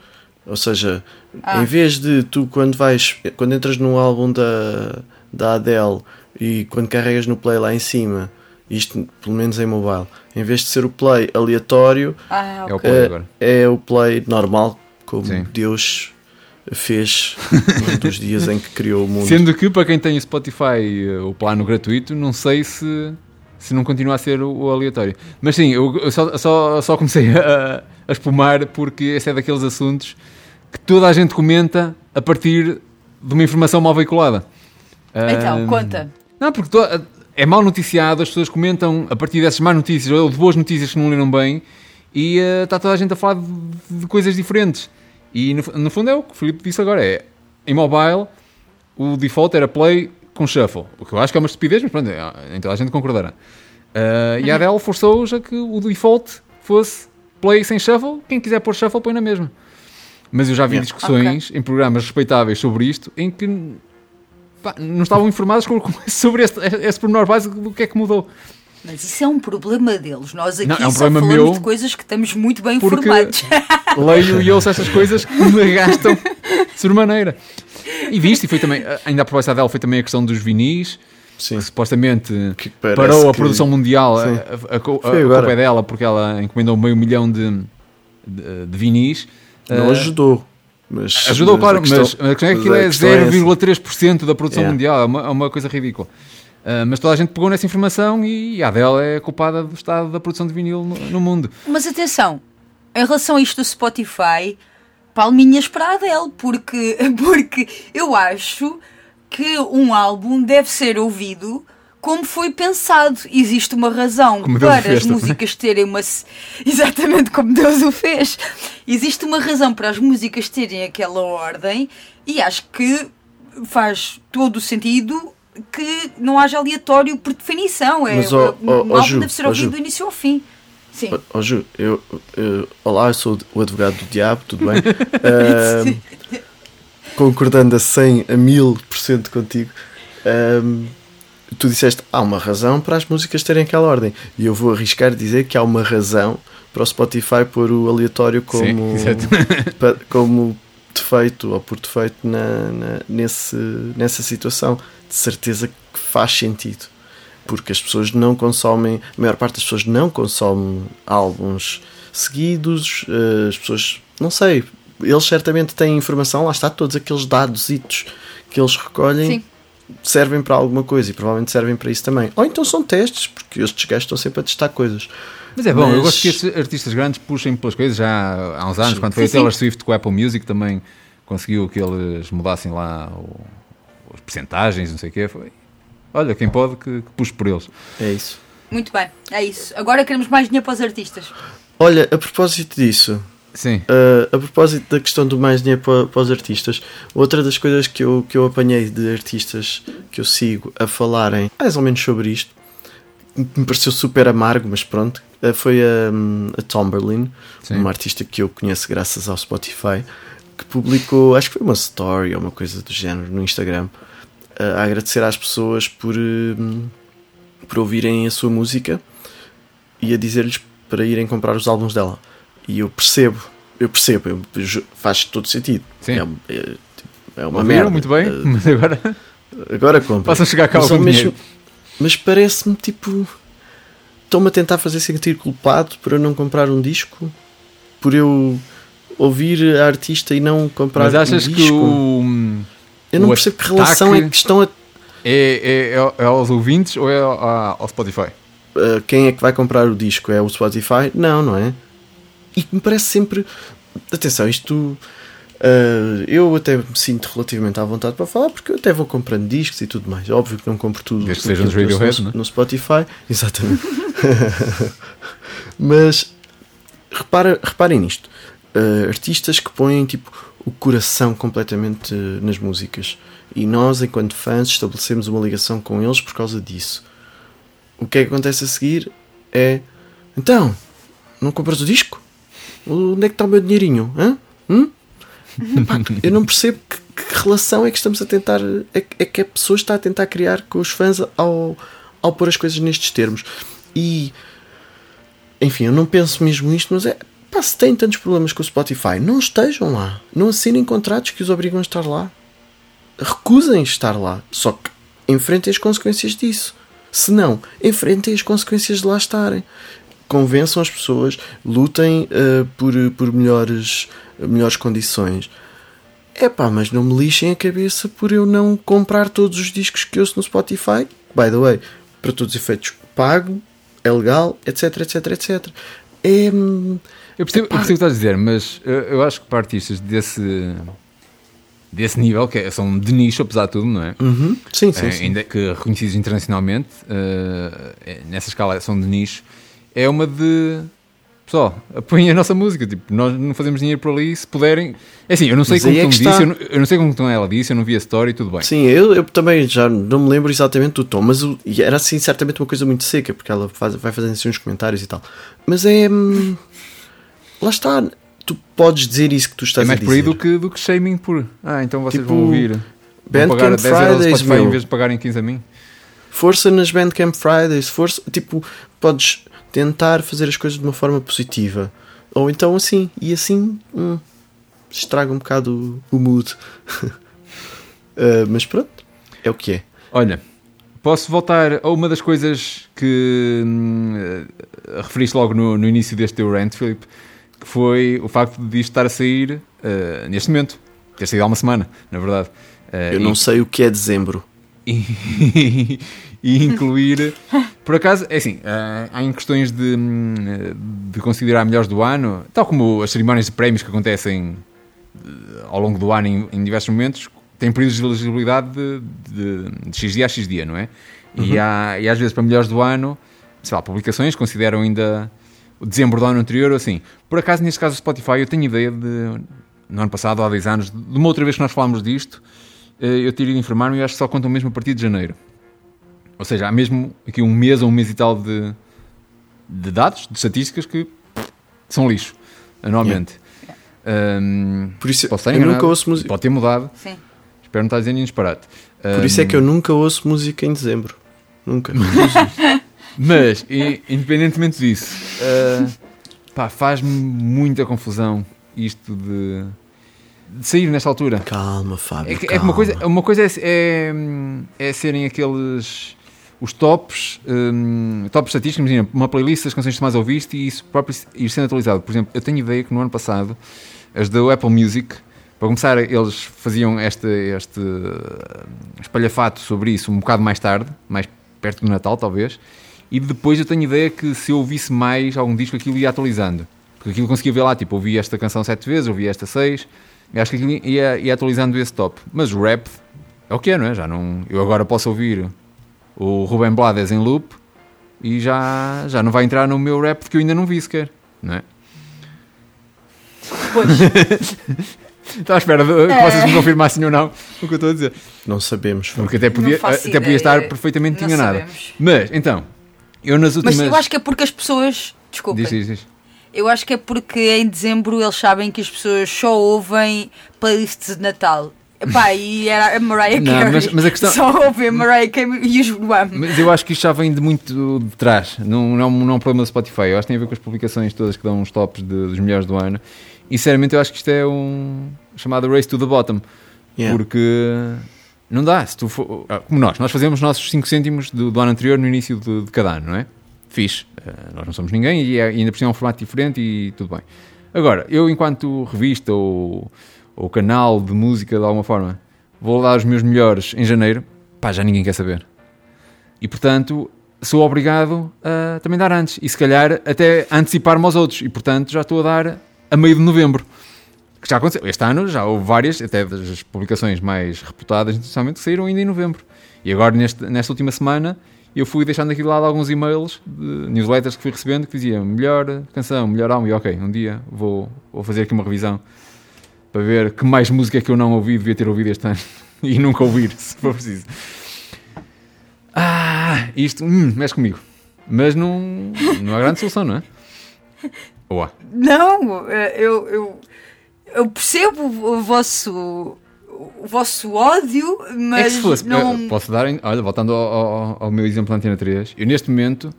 Ou seja, Ah. em vez de tu quando vais, quando entras num álbum da, da Adele e quando carregas no play lá em cima, isto pelo menos em mobile, em vez de ser o play aleatório, ah, É o ok. play é, agora. é o play normal, como Sim. Deus fez dos dias em que criou o mundo. Sendo que para quem tem o Spotify, eh, o plano gratuito, não sei se, se não continua a ser o, o aleatório. Mas sim, eu, eu só, só, só comecei a, a espumar porque esse é daqueles assuntos que toda a gente comenta a partir de uma informação mal veiculada. Então, conta. Não, porque to- é mal noticiado, as pessoas comentam a partir dessas más notícias ou de boas notícias que não leram bem e eh, está toda a gente a falar de, de coisas diferentes. E no, no fundo é o que o Filipe disse agora: é em mobile o default era play com shuffle, o que eu acho que é uma estupidez, mas pronto, então a gente concordará. Eh, E a Adele forçou-os a que o default fosse play sem shuffle, quem quiser pôr shuffle põe na mesma. Mas eu já vi Yeah. discussões em programas respeitáveis sobre isto em que pá, não estavam informados [LAUGHS] sobre este, esse pormenor básico do que é que mudou. Mas isso é um problema deles. Nós aqui Não, é um só problema falamos meu, de coisas que estamos muito bem informados. [LAUGHS] Leio e ouço estas coisas que me gastam sobremaneira. E viste, e foi também, ainda a proposta dela foi também a questão dos vinis, Sim. que supostamente Que parou a que- produção mundial, a, Sim. a, a, culpa é dela porque ela encomendou meio milhão de, de, de vinis. Não Ah, ajudou. Mas, Ajudou, mas claro, a questão- mas a questão é que aquilo mas é questão essa. 0,3% da produção Yeah. mundial, é uma, é uma coisa ridícula. Ah, mas toda a gente pegou nessa informação e a Adele é culpada do estado da produção de vinil no, no mundo. Mas atenção, em relação a isto do Spotify, palminhas para a Adele, porque, [LAUGHS] porque eu acho que um álbum deve ser ouvido como foi pensado. Existe uma razão Como para fez as também. músicas terem uma. [LAUGHS] Exatamente como Deus o fez. Existe uma razão para as músicas terem aquela ordem e acho que faz todo o sentido que não haja aleatório por definição. É, Mas, ó, ó, álbum Ju, deve ser ouvido Ju. do início ao fim. Sim. Ó, Ju, eu, eu- olá, eu sou o advogado do diabo, tudo bem? [LAUGHS] Ahm, concordando a 100, a 1000% contigo, tu disseste há uma razão para as músicas terem aquela ordem. E eu vou arriscar dizer que há uma razão para o Spotify pôr o aleatório como, Sim, como defeito ou por defeito na, na- nesse, nessa situação. De certeza que faz sentido. Porque as pessoas não consomem, a maior parte das pessoas não consome álbuns seguidos, eh, as pessoas, não sei, eles certamente têm informação, lá está, todos aqueles dados que eles recolhem Sim. servem para alguma coisa e provavelmente servem para isso também. Ou então são testes, porque estes gajos estão sempre a testar coisas. Mas é bom, eu Mas- gosto que estes artistas grandes puxem pelas coisas já há uns anos, Sim. quando foi Sim, a Taylor. Swift com a Apple Music também conseguiu que eles mudassem lá o, percentagens, não sei o quê. Foi. Olha, quem pode que, que puxe por eles. É isso. Muito bem, é isso. Agora queremos mais dinheiro para os artistas. Olha, a propósito disso, Sim. Uh, a propósito da questão do mais dinheiro para, para os artistas, outra das coisas que eu, que eu apanhei de artistas que eu sigo a falarem mais ou menos sobre isto, me pareceu super amargo, mas pronto, uh, foi a, a Tomberlin, Sim. uma artista que eu conheço graças ao Spotify, que publicou, acho que foi uma story ou uma coisa do género no Instagram, uh, a agradecer às pessoas por, um, por ouvirem a sua música e a dizer-lhes para irem comprar os álbuns dela. E eu percebo, eu percebo, eu- faz todo sentido. Sim. É, é, tipo, é uma Ouviram merda. muito bem, Uh, [LAUGHS] mas agora agora compra. possam chegar cá Mas, mas, parece-me tipo. Estão-me a tentar fazer sentir culpado por eu não comprar um disco, por eu ouvir a artista e não comprar Mas achas um que disco. o, Eu não o percebo que relação é que estão a. é, é, é aos ouvintes ou é ao, ao Spotify? Uh, quem é que vai comprar o disco? É o Spotify? Não, não é? E me parece sempre. Atenção, isto. uh, eu até me sinto relativamente à vontade para falar porque eu até vou comprando discos e tudo mais. Óbvio que não compro tudo Desde que eu Radiohead, não é? no, no Spotify. [LAUGHS] Exatamente. [LAUGHS] Mas repara, reparem nisto: Uh, artistas que põem tipo o coração completamente uh, nas músicas e nós, enquanto fãs, estabelecemos uma ligação com eles por causa disso. O que é que acontece a seguir é então, não compras o disco? Onde é que está o meu dinheirinho? Hã? Hum? [LAUGHS] Eu não percebo que, que relação é que estamos a tentar. É, é que a pessoa está a tentar criar com os fãs ao, ao pôr as coisas nestes termos. E enfim, eu não penso mesmo isto, mas é. Pá, se têm tantos problemas com o Spotify, não estejam lá. Não assinem contratos que os obrigam a estar lá. Recusem estar lá. Só que enfrentem as consequências disso. Se não, enfrentem as consequências de lá estarem. Convençam as pessoas, lutem uh, por, por melhores, melhores condições. É pá, mas não me lixem a cabeça por eu não comprar todos os discos que ouço no Spotify. By the way, para todos os efeitos, pago, é legal, etc, etc, etc. É. Eu percebo, eu percebo o que estás a dizer, mas eu, eu acho que para artistas desse, desse nível, que é- são de nicho, apesar de tudo, não é? Uhum. Sim, sim, Eh, sim. ainda que reconhecidos internacionalmente, eh, nessa escala são de nicho, é uma de. Pessoal, apoiem a nossa música. Tipo, nós não fazemos dinheiro por ali. Se puderem. É assim, eu não sei Mas como é tu me disse, eu não, eu não sei como tu ela disse, eu não vi a story, tudo bem. Sim, eu, eu também já não me lembro exatamente do tom, mas o- e era assim certamente uma coisa muito seca, porque ela faz, vai fazendo assim uns comentários e tal. Mas é. hum, lá está. Tu podes dizer isso que tu É estás mais a por aí dizer. do que, do que shaming por. Ah, então vocês Tipo, vão ouvir. Bandcamp pagar 10 euros ao Fridays, Spotify em meu. vez de pagarem 15 a mim. Força nas Bandcamp Fridays, força. Tipo, podes tentar fazer as coisas de uma forma positiva. Ou então assim, e assim hum, estraga um bocado o, o mood. Ah, [LAUGHS] mas pronto, é o que é. Olha, posso voltar a uma das coisas que hum, referiste logo no, no início deste teu rant, Filipe, que foi o facto de isto estar a sair eh, neste momento. Ter saído há uma semana, na verdade. Eh, Eu e- não sei o que é dezembro. e, [LAUGHS] e incluir. Por acaso, é assim, eh, há em questões de, hum, de considerar melhores do ano, tal como as cerimónias de prémios que acontecem ao longo do ano em, em diversos momentos, têm períodos de elegibilidade de, de, de X dia a X dia, não é? E, há, e às vezes para melhores do ano, sei lá, publicações consideram ainda dezembro do ano anterior ou assim. Por acaso, neste caso do Spotify, eu tenho ideia de, no ano passado, ou há 10 anos, de uma outra vez que nós falámos disto, eh, eu teria de informar-me e acho que só contam mesmo a partir de janeiro. Ou seja, há mesmo aqui um mês ou um mês e tal de, de dados, de estatísticas que são lixo, anualmente. Ahm, Por isso posso eu enganado, nunca ouço música. Pode ter mudado, Sim. espero não estar dizendo nenhum disparate. Por isso é que eu nunca ouço música em dezembro. Nunca. [LAUGHS] Mas, e- independentemente disso, ah, pá, faz-me muita confusão isto de, de sair nesta altura. calma, Fábio. É, que- é que calma. uma coisa, uma coisa é, é, é serem aqueles os tops, hum, tops estatísticos, imagina, uma playlist das canções que mais ouviste e isso próprio ir sendo atualizado. Por exemplo, eu tenho ideia que no ano passado as da Apple Music, para começar, eles faziam este, este uh, espalhafato sobre isso um bocado mais tarde, mais perto do Natal, talvez. E depois eu tenho ideia que se eu ouvisse mais algum disco, aquilo ia atualizando. Porque aquilo conseguia ver lá, tipo, ouvi esta canção sete vezes, ouvi esta seis. Acho que aquilo ia, ia atualizando esse top. Mas o rap é o que é, não é? Já não, eu agora posso ouvir o Ruben Blades em loop e já, já não vai entrar no meu rap porque eu ainda não vi sequer, não é? Pois. Estou [LAUGHS] à espera de, que vocês me confirmassem ou não o que eu estou a dizer. Não sabemos. Porque até podia, até podia estar perfeitamente Não enganada. sabemos. Mas, então, eu nas últimas. Mas eu acho que é porque as pessoas. Desculpa. Diz, diz, diz. Eu acho que é porque em dezembro eles sabem que as pessoas só ouvem playlists de Natal. Epá, e era a Mariah Não, Carey. mas- mas a questão- Só ouvem a Mariah Carey e os. Mas eu acho que isto já vem de muito de trás. Não, não, não é um problema do Spotify. Eu acho que tem a ver com as publicações todas que dão os tops de- dos melhores do ano. E sinceramente eu acho que isto é um chamado Race to the Bottom. Yeah. Porque não dá. Se tu for, ah, como nós, nós fazemos os nossos 5 cêntimos do, do ano anterior no início de, de cada ano, não é? Fixe. Ah, nós não somos ninguém e, é, e ainda por cima é um formato diferente e tudo bem. Agora, eu enquanto revista ou, ou canal de música de alguma forma, vou dar os meus melhores em janeiro, pá, já ninguém quer saber. E portanto, sou obrigado a também dar antes. E se calhar até antecipar-me aos outros. E portanto, já estou a dar a meio de novembro. Já aconteceu. Este ano já houve várias, até das publicações mais reputadas internacionalmente, que saíram ainda em novembro. E agora, neste, nesta última semana, eu fui deixando aqui de lado alguns e-mails newsletters que fui recebendo que diziam melhor canção, melhor álbum. E ok, um dia vou, vou fazer aqui uma revisão para ver que mais música que eu não ouvi devia ter ouvido este ano. [LAUGHS] e nunca ouvir, se for preciso. Ah, isto hum, mexe comigo. Mas não, não há grande solução, não é? Ou há? Não, eh, eu, eu, eu percebo o vosso, o vosso ódio, mas é que se fosse, não... posso dar, olha, voltando ao, ao- ao meu exemplo da Antena 3, eu neste momento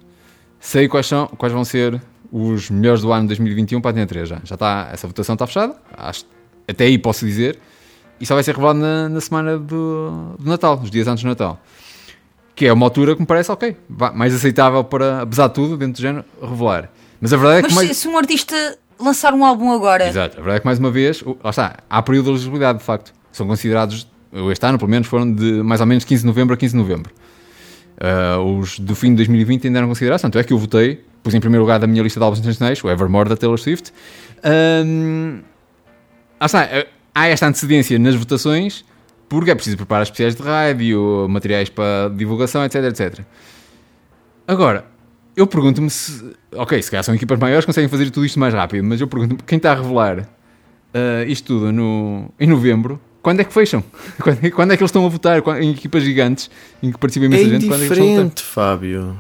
sei quais, são, quais vão ser os melhores do ano de 2021 para a Antena 3 já. Já está, essa votação está fechada. Acho, até aí posso dizer. E só vai ser revelado na, na semana do, do Natal, os dias antes do Natal. Que é uma altura que me parece ok, mais aceitável para, apesar de tudo, dentro do género, revelar. Mas a verdade é que Mas se um artista lançar um álbum agora, Exato, a verdade é que mais uma vez, lá está, há período de elegibilidade, de facto. São considerados, este ano pelo menos, foram de mais ou menos 15 de novembro a 15 de novembro. Ah, os do fim de 2020 ainda eram considerados, tanto é que eu votei, pus em primeiro lugar da minha lista de álbuns internacionais, o Evermore da Taylor Swift. Ahm, lá está, eh, há esta antecedência nas votações, porque é preciso preparar especiais de rádio, materiais para divulgação, etc, etc. Agora, eu pergunto-me se. Ok, se calhar são equipas maiores conseguem fazer tudo isto mais rápido, mas eu pergunto-me quem está a revelar ah, isto tudo no, em novembro, quando é que fecham? [LAUGHS] Quando é, quando é que eles estão a votar? Quando- Em equipas gigantes em que participa É imensa gente? Quando é que eles estão a votar? indiferente, Fábio.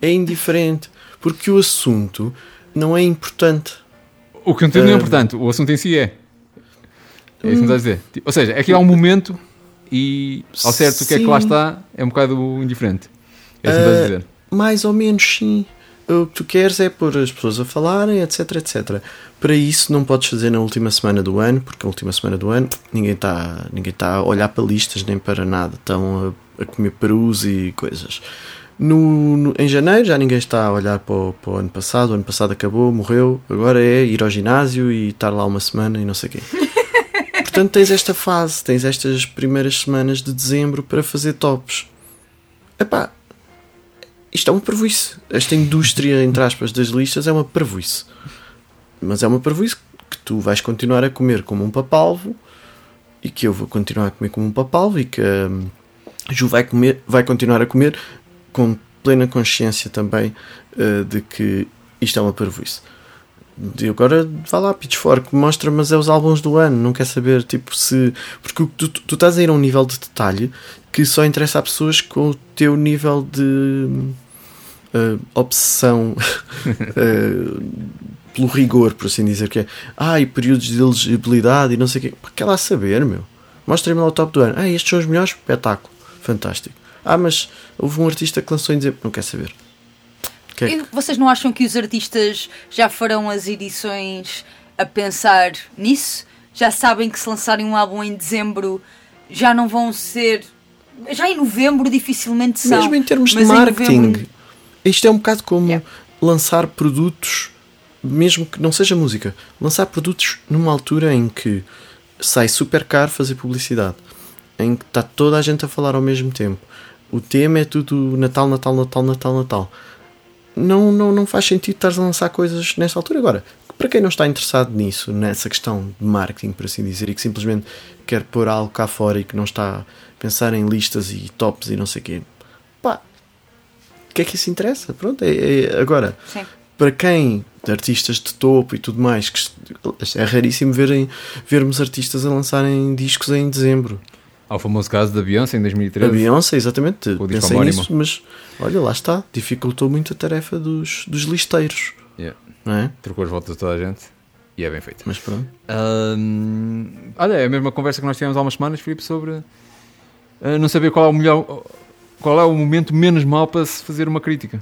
É indiferente. Porque o assunto não é importante. O conteúdo não é Ah, importante, o assunto em si é. É isso que me estás a dizer. Ou seja, aqui há um momento e ao certo o que é que lá Sim. está é um bocado indiferente. É isso que me estás a Ah, dizer. Mais ou menos, sim. O que tu queres é pôr as pessoas a falarem, etc, etc. Para isso não podes fazer na última semana do ano, porque na última semana do ano ninguém está ninguém tá a olhar para listas nem para nada. Estão a, a comer perus e coisas. No, no- em janeiro já ninguém está a olhar para o, para o ano passado. O ano passado acabou, morreu. Agora é ir ao ginásio e estar lá uma semana e não sei o quê. [LAUGHS] Portanto, tens esta fase, tens estas primeiras semanas de dezembro para fazer tops. Epá, isto é uma parvoíce. Esta indústria, entre aspas, das listas é uma parvoíce. Mas é uma parvoíce que tu vais continuar a comer como um papalvo e que eu vou continuar a comer como um papalvo e que hum, a Ju vai, comer, vai continuar a comer com plena consciência também eh, de que isto é uma parvoíce. E agora vá lá, Pitchfork, mostra, mas é os álbuns do ano, não quer saber, tipo, se. Porque tu, tu estás a ir a um nível de detalhe que só interessa a pessoas com o teu nível de eh, obsessão [LAUGHS] eh, pelo rigor, por assim dizer, que é ah, e períodos de elegibilidade e não sei o quê. Pá, Quer lá saber, meu. Mostra-me lá o top do ano. Ah, estes são os melhores, espetáculo, fantástico. Ah, mas houve um artista que lançou em dizer, não quer saber. Que é que- E vocês não acham que os artistas já farão as edições a pensar nisso? Já sabem que se lançarem um álbum em dezembro já não vão ser. Já em novembro dificilmente são. Mesmo em termos de mas em marketing, novembro- isto é um bocado como Yeah. lançar produtos, mesmo que não seja música, lançar produtos numa altura em que sai super caro fazer publicidade, em que está toda a gente a falar ao mesmo tempo. O tema é tudo Natal, Natal, Natal, Natal, Natal. Não, não, não faz sentido estar a lançar coisas nessa altura. Agora, para quem não está interessado nisso, nessa questão de marketing, por assim dizer, e que simplesmente quer pôr algo cá fora e que não está a pensar em listas e tops e não sei o quê, que é que isso interessa? Pronto, é, é- agora, Sim. para quem, de artistas de topo e tudo mais, que é raríssimo verem, vermos artistas a lançarem discos em dezembro. Há o famoso caso da Beyoncé em A 2013. Beyoncé, exatamente, O pensei nisso, mas olha, lá está, dificultou muito a tarefa dos, dos listeiros, Yeah. não é? Trocou as voltas de toda a gente e é bem feito. Mas pronto. Ahm, olha, é a mesma conversa que nós tivemos há umas semanas, Filipe, sobre ah, não saber qual é o melhor, qual é o momento menos mau para se fazer uma crítica.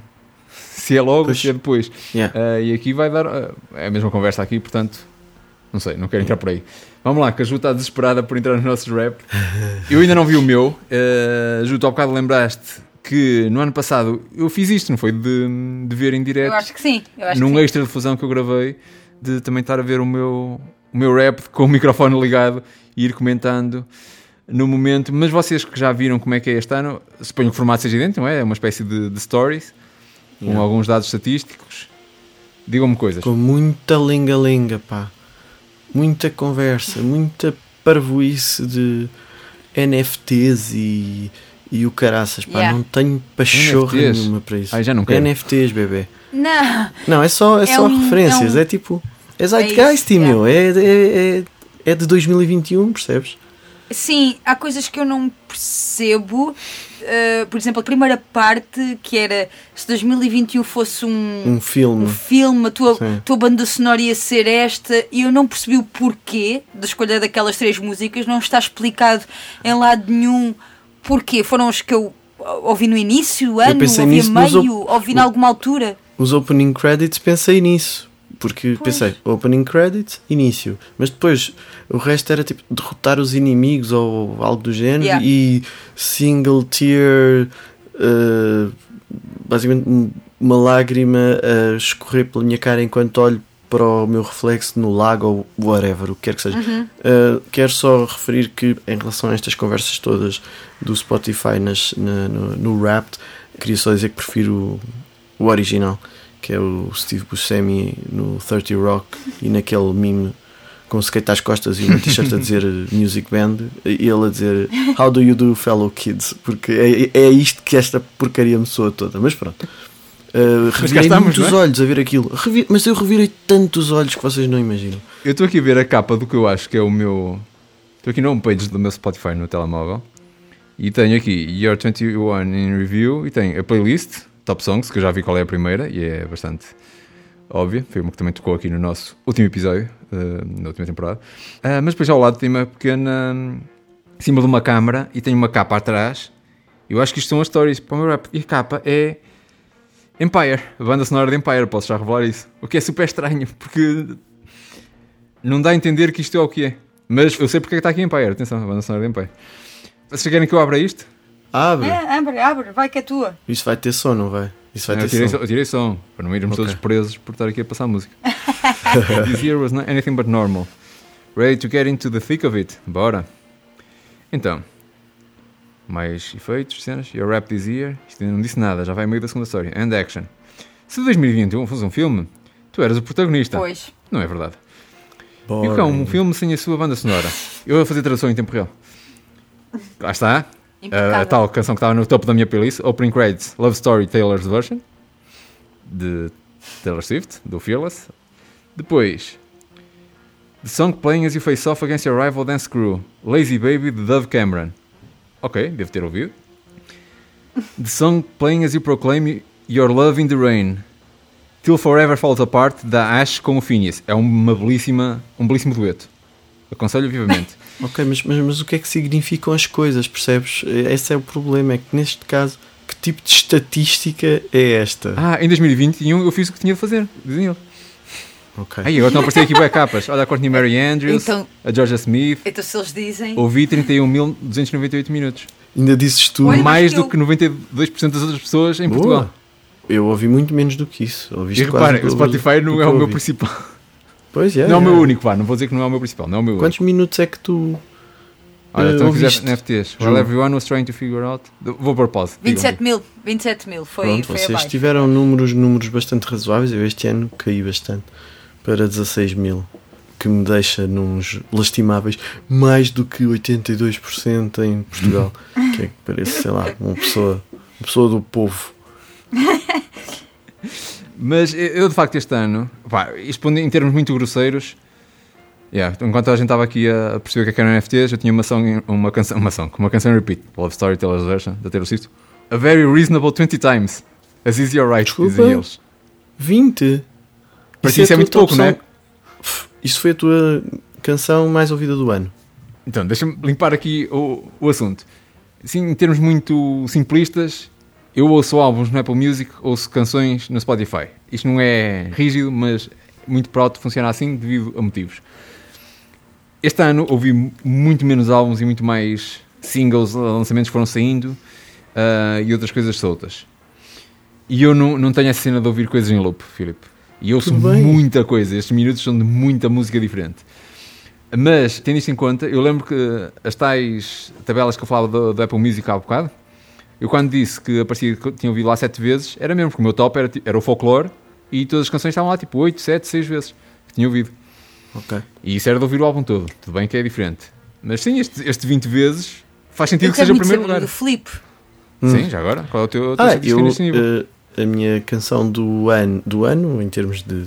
Se é logo, Pois. se é depois. Yeah. Ah, e aqui vai dar. ah, é a mesma conversa aqui, portanto, não sei, não quero entrar por aí. Vamos lá, que a Ju está desesperada por entrar nos nossos rap. Eu ainda não vi o meu. Uh, Ju, tu há bocado lembraste que no ano passado eu fiz isto, não foi? De, de ver em direto Eu acho que sim. Eu acho num que sim. extra de fusão que eu gravei, de também estar a ver o meu, o meu rap com o microfone ligado e ir comentando no momento. Mas vocês que já viram como é que é este ano, suponho que o formato seja idêntico, não é? É uma espécie de, de stories com Yeah. alguns dados estatísticos. Digam-me coisas. Com muita linga-linga, pá. Muita conversa, muita parvoíce de NFTs e, e o caraças, pá. Yeah. Não tenho pachorra NFTs? nenhuma para isso. Ai, já não quero. NFTs, bebê. Não, Não, é só, é É só um- referências, é é, um- tipo. É Zeitgeist, isso, meu. É, é, é, é de 2021, percebes? Sim, há coisas que eu não percebo. Uh, por exemplo, a primeira parte que era se 2021 fosse um, Um filme. um filme, a tua, Sim. tua banda sonora ia ser esta, e eu não percebi o porquê da escolha daquelas três músicas, não está explicado em lado nenhum porquê. Foram os que eu ouvi no início, ano, pensei ouvi a meio, ouvi em alguma altura. os opening credits pensei nisso. Porque Pois. pensei, opening credits, início. Mas depois o resto era tipo derrotar os inimigos ou algo do género Yeah. e single tear, eh, basicamente um- uma lágrima a escorrer pela minha cara enquanto olho para o meu reflexo no lago ou whatever, o que quer que seja. Uhum. Uh, quero só referir que, em relação a estas conversas todas do Spotify nas, na- no, no Wrapped, queria só dizer que prefiro o original, que é o Steve Buscemi no 30 Rock e naquele meme com skate às costas e uma t-shirt a dizer uh, Music Band e ele a dizer How do you do, fellow kids? Porque é, é isto que esta porcaria me soa toda. Mas pronto. Uh, revirei muitos é? olhos a ver aquilo. Revi- mas eu revirei tantos olhos que vocês não imaginam. Eu estou aqui a ver a capa do que eu acho que é o meu. Estou aqui no homepage do meu Spotify no telemóvel e tenho aqui Year 21 in Review e tem a playlist, Top Songs, que eu já vi qual é a primeira e é bastante óbvia. Foi uma que também tocou aqui no nosso último episódio, eh, na última temporada. Ah, mas depois ao lado tem uma pequena. em cima de uma câmara e tem uma capa atrás. Eu acho que isto são as stories para o meu rap. E a capa é. Empire, a banda sonora de Empire, posso já revelar isso. O que é super estranho, porque não dá a entender que isto é o que é. Mas eu sei porque é que está aqui Empire, atenção, a banda sonora de Empire. Vocês querem que eu abra isto? Abre! É, abre, abre, vai que é tua. Isso vai ter som, não vai? Isso vai eu, ter tirei som. som, eu tirei som, para não irmos Ok. todos presos por estar aqui a passar música. [LAUGHS] [LAUGHS] This year was not anything but normal. Ready to get into the thick of it. Bora. Então, mais efeitos, cenas. Your rap this year. Isto ainda não disse nada, já vai meio da segunda história. And action. Se 2021 fosse um filme, tu eras o protagonista. Pois. Não é verdade. E Boring. o que é um filme sem a sua banda sonora? Eu vou fazer tradução em tempo real. Lá está. A, a tal canção que estava no topo da minha playlist, Opening Credits, Love Story Taylor's Version, de Taylor Swift, do Fearless. Depois, The Song Playing As You Face Off Against Your Rival Dance Crew, Lazy Baby, de Dove Cameron. Ok, devo ter ouvido. The Song Playing As You Proclaim Your Love in the Rain, Till Forever Falls Apart, da Ash com o Phineas. É uma belíssima, um belíssimo dueto. Aconselho vivamente. [LAUGHS] Ok, mas, mas, mas o que é que significam as coisas, percebes? Esse é o problema, é que neste caso, que tipo de estatística é esta? Ah, em 2021 eu fiz o que tinha de fazer, dizem eles. Ok. Aí, agora estão a aparecer aqui bem capas. Olha a Courtney Mary Andrews, Então- a Georgia Smith. Então se eles dizem. Ouvi 31.298 minutos. Ainda dizes tu. Mais do que 92% das outras pessoas em Boa. Portugal. Eu ouvi muito menos do que isso. Ouviste E quase reparem, o Spotify não é o meu ouvi. principal. Pois é. Não é o meu é. único, vá. Não vou dizer que não é o meu principal. Não é o meu Quantos único. minutos é que tu. Olha, eh, estão a fazer? NFTs. While everyone was trying to figure out. Vou pôr pause. digam-me. 27 mil. 27 mil. Foi, Pronto, foi vocês abaixo. tiveram números, números bastante razoáveis. Eu este ano caí bastante para 16 mil, que me deixa nos lastimáveis mais do que 82% em Portugal, [LAUGHS] que é que parece, sei lá, uma pessoa, uma pessoa do povo. [LAUGHS] Mas eu, de facto, este ano, pá, isto em termos muito grosseiros, yeah, enquanto a gente estava aqui a perceber o que é eram NFTs, eu tinha uma, song, uma canção, uma song, uma canção repeat, Love Story Taylor's Version, da Taylor Swift. A very reasonable 20 times. As easy or right, Desculpa? dizem eles. 20? Para isso é a muito tua pouco, não é? Isso foi a tua canção mais ouvida do ano. Então, deixa-me limpar aqui o, o assunto. Assim, em termos muito simplistas, eu ouço álbuns no Apple Music, ouço canções no Spotify. Isto não é rígido, mas muito pronto funciona assim devido a motivos. Este ano ouvi muito menos álbuns e muito mais singles, lançamentos foram saindo ah, e outras coisas soltas. E eu não, não tenho essa cena de ouvir coisas em loop, Filipe. E ouço Tudo bem. muita coisa. Estes minutos são de muita música diferente. Mas, tendo isto em conta, eu lembro que as tais tabelas que eu falava do, do Apple Music há bocado, eu quando disse que aparecia que tinha ouvido lá 7 vezes, era mesmo, porque o meu top era, era o folclore e todas as canções estavam lá tipo 8, 7, 6 vezes que tinha ouvido. Ok. E isso era de ouvir o álbum todo. Tudo bem que é diferente. Mas sim, este, este 20 vezes faz sentido Eu que seja o primeiro lugar. do Filipe. Sim, já agora. Qual é o teu, teu Ah, eu, neste nível? eh, a minha canção do ano, do ano, em termos de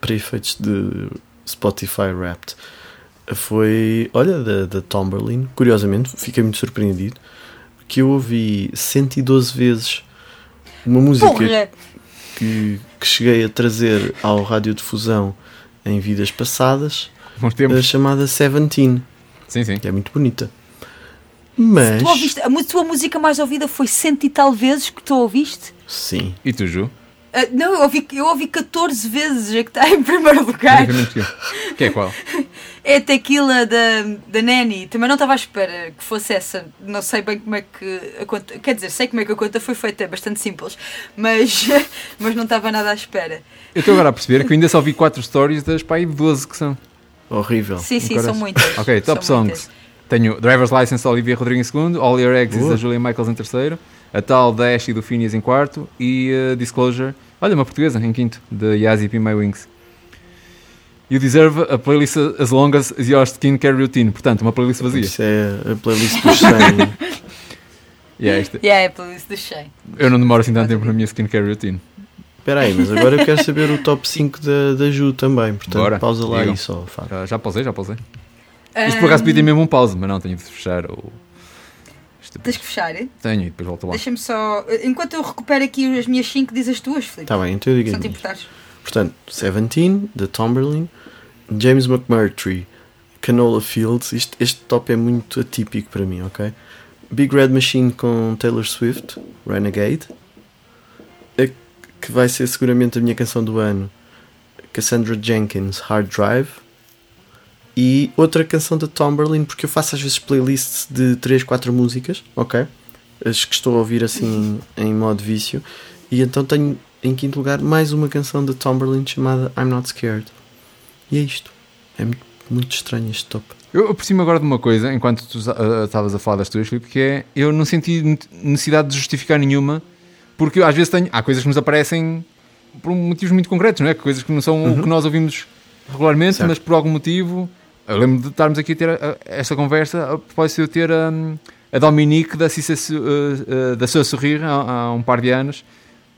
prefeitos de Spotify Wrapped, foi, olha, da, da Tomberlin. Curiosamente, fiquei muito surpreendido que eu ouvi 112 vezes uma música Porra! que, que cheguei a trazer ao Radiodifusão em vidas passadas, tempos. chamada Seventeen, Sim, sim. que é muito bonita. Mas, Tu ouviste, a tua música mais ouvida foi cento e tal vezes que tu ouviste? sim, E tu, Ju? Ah, não, eu ouvi, eu ouvi 14 vezes a que está [LAUGHS] em primeiro lugar. Que- é qual? [LAUGHS] É a tequila da, da Nanny. Também não estava à espera que fosse essa. Não sei bem como é que a conta. Quer dizer, sei como é que a conta foi feita, é bastante simples. Mas, [LAUGHS] mas não estava nada à espera. Eu estou agora a perceber que eu ainda só vi 4 stories das pá, aí 12 que são. Horrível. Sim, sim, são muitas. Ok, top São songs. muitas. Tenho Driver's License Olivia Rodrigo em segundo, All Your Exes Boa. da Julia Michaels em terceiro, a tal da Ash e do Phineas em quarto e uh, Disclosure, olha, uma portuguesa em quinto, de Yazzie P. My Wings. You deserve a playlist as long as your skincare routine. Portanto, uma playlist vazia. Isso é a playlist dos 100. E é esta. Yeah, é pelo isso do Shane. Eu não demoro assim tanto tempo na minha skincare routine. Espera aí, mas agora eu quero saber o top 5 da, da Ju também. Portanto, Bora, pausa lá digam. aí só. Já, já pausei, já pausei. Isto por acaso podia ter mesmo um pause, mas não, tenho de fechar o. Isto- Tens que fechar. Tenho e depois volto lá. Deixa-me só. Enquanto eu recupero aqui as minhas 5, diz as tuas, Filipe. Tá bem, então eu digo Se não te importares. Portanto, Seventeen, The Tomberlin, James McMurtry, Canola Fields. Isto, este top é muito atípico para mim, ok? Big Red Machine com Taylor Swift, Renegade, a- que vai ser seguramente a minha canção do ano, Cassandra Jenkins, Hard Drive, e outra canção da Tomberlin, porque eu faço às vezes playlists de 3, 4 músicas, ok? As que estou a ouvir assim em modo vício, e então tenho em quinto lugar mais uma canção da Tomberlin chamada I'm Not Scared. E é isto. É muito, muito estranho este top. Eu aproximo agora de uma coisa, enquanto tu ah, estavas a falar das tuas, Filipe, que é eu não senti necessidade de justificar nenhuma, porque às vezes tenho, há coisas que nos aparecem por motivos muito concretos, não é? Coisas que não são o que nós ouvimos regularmente, Certo. mas por algum motivo. Eu lembro de estarmos aqui a ter ah, esta conversa a propósito de eu ter hum, a Dominique da Cissa ah, ah, da Seu Sorrir há, há um par de anos,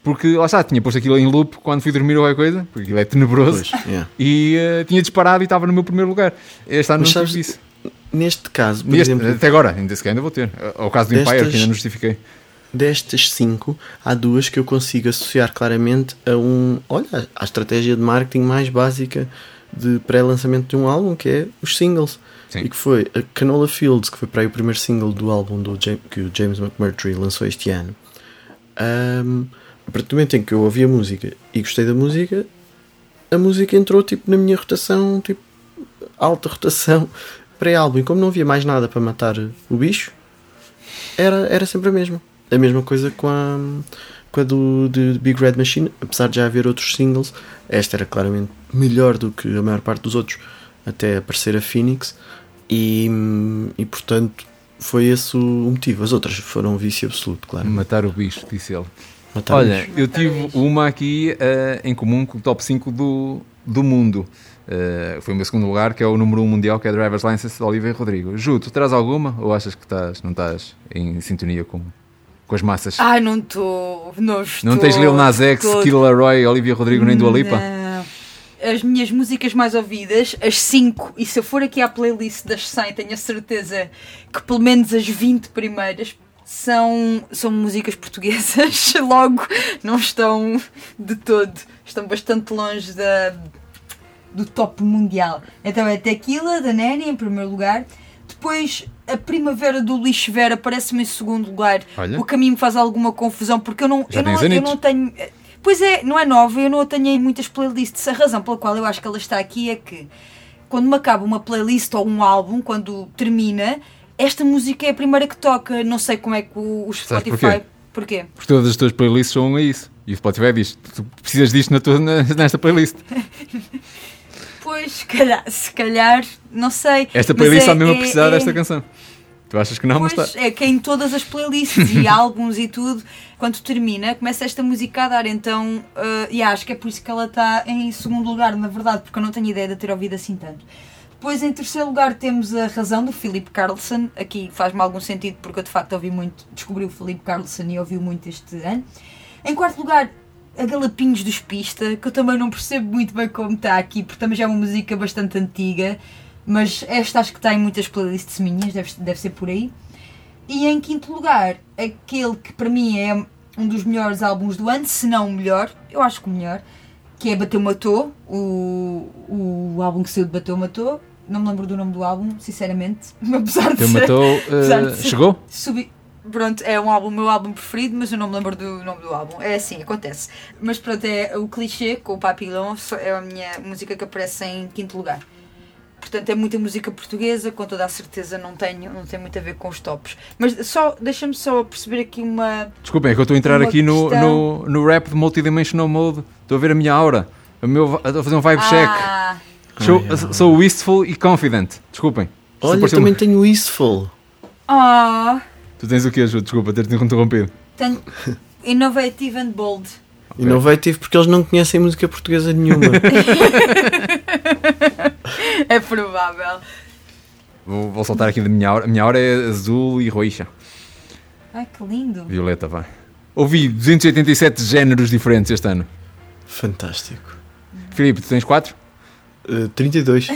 porque lá está, tinha posto aquilo em loop quando fui dormir ou qualquer coisa, porque aquilo é tenebroso. Pois, yeah. [LAUGHS] E eh, tinha disparado e estava no meu primeiro lugar. Este ano Mas não sabes- isso. Neste caso, por Neste- exemplo, até agora, ainda se ainda vou ter. Ao caso do Destas- Empire, que ainda não justifiquei. destas cinco, há duas que eu consigo associar claramente a um. Olha, à estratégia de marketing mais básica de pré-lançamento de um álbum, que é os singles. Sim. E que foi a Canola Fields, que foi para aí o primeiro single do álbum do James, que o James McMurtry lançou este ano. Ahm, a partir do momento em que eu ouvi a música e gostei da música, a música entrou tipo na minha rotação, tipo alta rotação pré-álbum. E como não havia mais nada para matar o bicho, era, era sempre a mesma. A mesma coisa com a, com a do de Big Red Machine, apesar de já haver outros singles, esta era claramente melhor do que a maior parte dos outros, até aparecer a Phoenix, e, e portanto foi esse o motivo. As outras foram um vício absoluto, claro. Matar o bicho, disse ele. Matar o Olha, bicho. eu tive uma aqui eh, em comum com o top 5 do, do mundo. Eh, foi o meu segundo lugar, que é o número 1 mundial, que é Driver's License de Oliver Rodrigo. Ju, tu traz alguma ou achas que estás, não estás em sintonia com, com as massas? Ai, não estou. Não estou. não tens Lil Nas X, tô- Kid Laroi, Olivia Rodrigo nem Dua Lipa? Não. As minhas músicas mais ouvidas, as 5, e se eu for aqui à playlist das 100, tenho a certeza que pelo menos as 20 primeiras são, são músicas portuguesas. [LAUGHS] Logo, não estão de todo. Estão bastante longe da, do top mundial. Então é Tequila, da Nani, em primeiro lugar. Depois, a Primavera do Luís Vera parece-me em segundo lugar. Olha. O mim me faz alguma confusão, porque eu não, Já eu não, eu não tenho. Pois é, não é nova, eu não a tenho em muitas playlists. A razão pela qual eu acho que ela está aqui é que quando me acaba uma playlist ou um álbum, quando termina, esta música é a primeira que toca. Não sei como é que o, Spotify. porquê? Porquê? Porque todas as tuas playlists são a isso. E o Spotify diz: tu precisas disto na tua, nesta playlist. [LAUGHS] Pois, se calhar, se calhar não sei. Esta Mas playlist é- está mesmo a é- precisar é- desta canção. Tu achas que não, mas Pois, está. é que em todas as playlists e [LAUGHS] álbuns e tudo, quando termina, começa esta música a dar. Então, uh, e acho que é por isso que ela está em segundo lugar, na verdade, porque eu não tenho ideia de ter ouvido assim tanto. Depois, em terceiro lugar, temos a razão do Philip Carlson. Aqui faz-me algum sentido, porque eu de facto ouvi muito, descobri o Philip Carlson e ouvi muito este ano. Em quarto lugar, a Galapinhos dos Pista, que eu também não percebo muito bem como está aqui, porque também já é uma música bastante antiga, mas esta acho que está em muitas playlists minhas, deve, deve ser por aí. E em quinto lugar, aquele que para mim é um dos melhores álbuns do ano, se não o melhor, eu acho que o melhor, que é Bateu Matou, o, o álbum que saiu de Bateu Matou. Não me lembro do nome do álbum, sinceramente, [LAUGHS] apesar de Teu ser- matou. [LAUGHS] apesar eh, de ser- chegou? Subi... Pronto, é um álbum, o meu álbum preferido, mas eu não me lembro do nome do álbum. É assim, acontece. Mas pronto, é o clichê com o Papillon, só- é a minha música que aparece em quinto lugar. Portanto, é muita música portuguesa, com toda a certeza não tenho, não tem muito a ver com os tops. Mas só, deixa-me só perceber aqui uma. Desculpem, é que eu estou a entrar aqui no, no, no rap de Multidimensional Mode. Estou a ver a minha aura. O meu, estou a fazer um vibe check. Ah, Sou, Ai, ai. sou wistful e confident. Desculpem. Olha, eu também tenho Wistful. ah, Tu tens o quê, Ju? Desculpa ter-te interrompido. tenho Innovative and Bold. Innovative porque eles não conhecem música portuguesa nenhuma. [LAUGHS] É provável. Vou, vou soltar aqui da minha aura. A minha aura é azul e roxa. Ai, que lindo. Violeta, vai. Ouvi 287 géneros diferentes este ano. Fantástico. Filipe, tu tens 4? Uh, 32.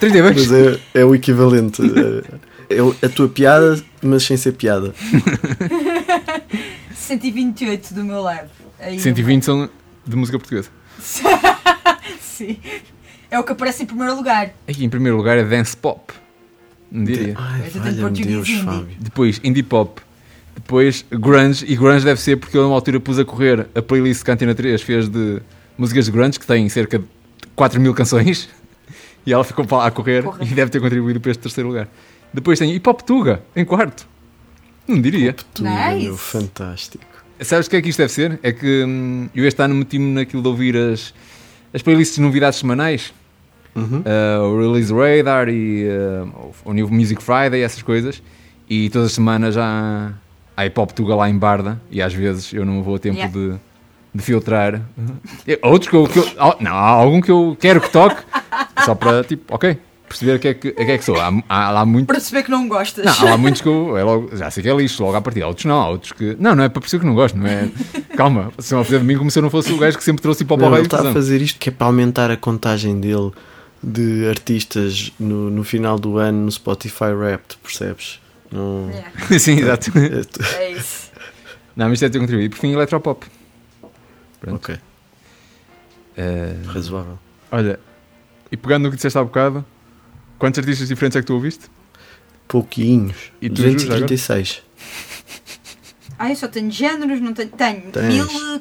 32? Mas é, é o equivalente. É, é a tua piada, mas sem ser piada. [LAUGHS] 128 do meu lado. Aí 120 são de música portuguesa. [LAUGHS] Sim. É o que aparece em primeiro lugar. Aqui em primeiro lugar é dance pop. Não diria. Ai, português Deus, e hindi. Fábio. Depois indie pop. Depois grunge. E grunge deve ser porque eu, numa altura, pus a correr a playlist que a Antena 3 fez de músicas de grunge, que tem cerca de 4 mil canções. [LAUGHS] E ela ficou para lá a correr Porra. e deve ter contribuído para este terceiro lugar. Depois tem hip hop tuga, em quarto. Não diria. Tu, Nice. meu, fantástico. Sabes o que é que isto deve ser? É que hum, eu este ano meti-me naquilo de ouvir as, as playlists de novidades semanais. Uhum. Uh, o Release Radar e uh, o New Music Friday, essas coisas. E todas as semanas já há hip hop tuga lá em Barda. E às vezes eu não vou a tempo Yeah. de, de filtrar. Outros que eu, que eu- oh, Não, há algum que eu quero que toque. Só para, tipo, ok, perceber o que é que, que, é que sou. Há, há lá muito. Para perceber que não gostas. Não, há lá muitos que eu é logo, já sei que é lixo, logo à partida. Há outros não, há outros que. Não, não é para perceber que não gosto, não é? [LAUGHS] Calma, se não fazer de mim como se eu não fosse o gajo que sempre trouxe hip hop ao Não, ele está a fazer isto que é para aumentar a contagem dele de artistas no, no final do ano no Spotify Wrapped, percebes? Não, Yeah, [LAUGHS] Sim, exato. [LAUGHS] é é isso. Não, mas isto é ter contribuído. Por fim, eletropop. Pronto. ok, Eh, razoável. olha, e pegando no que disseste há bocado, quantos artistas diferentes é que tu ouviste? Pouquinhos. E tu, Ju, já 236. Ah, eu só tenho géneros, não tenho. Tenho Tens.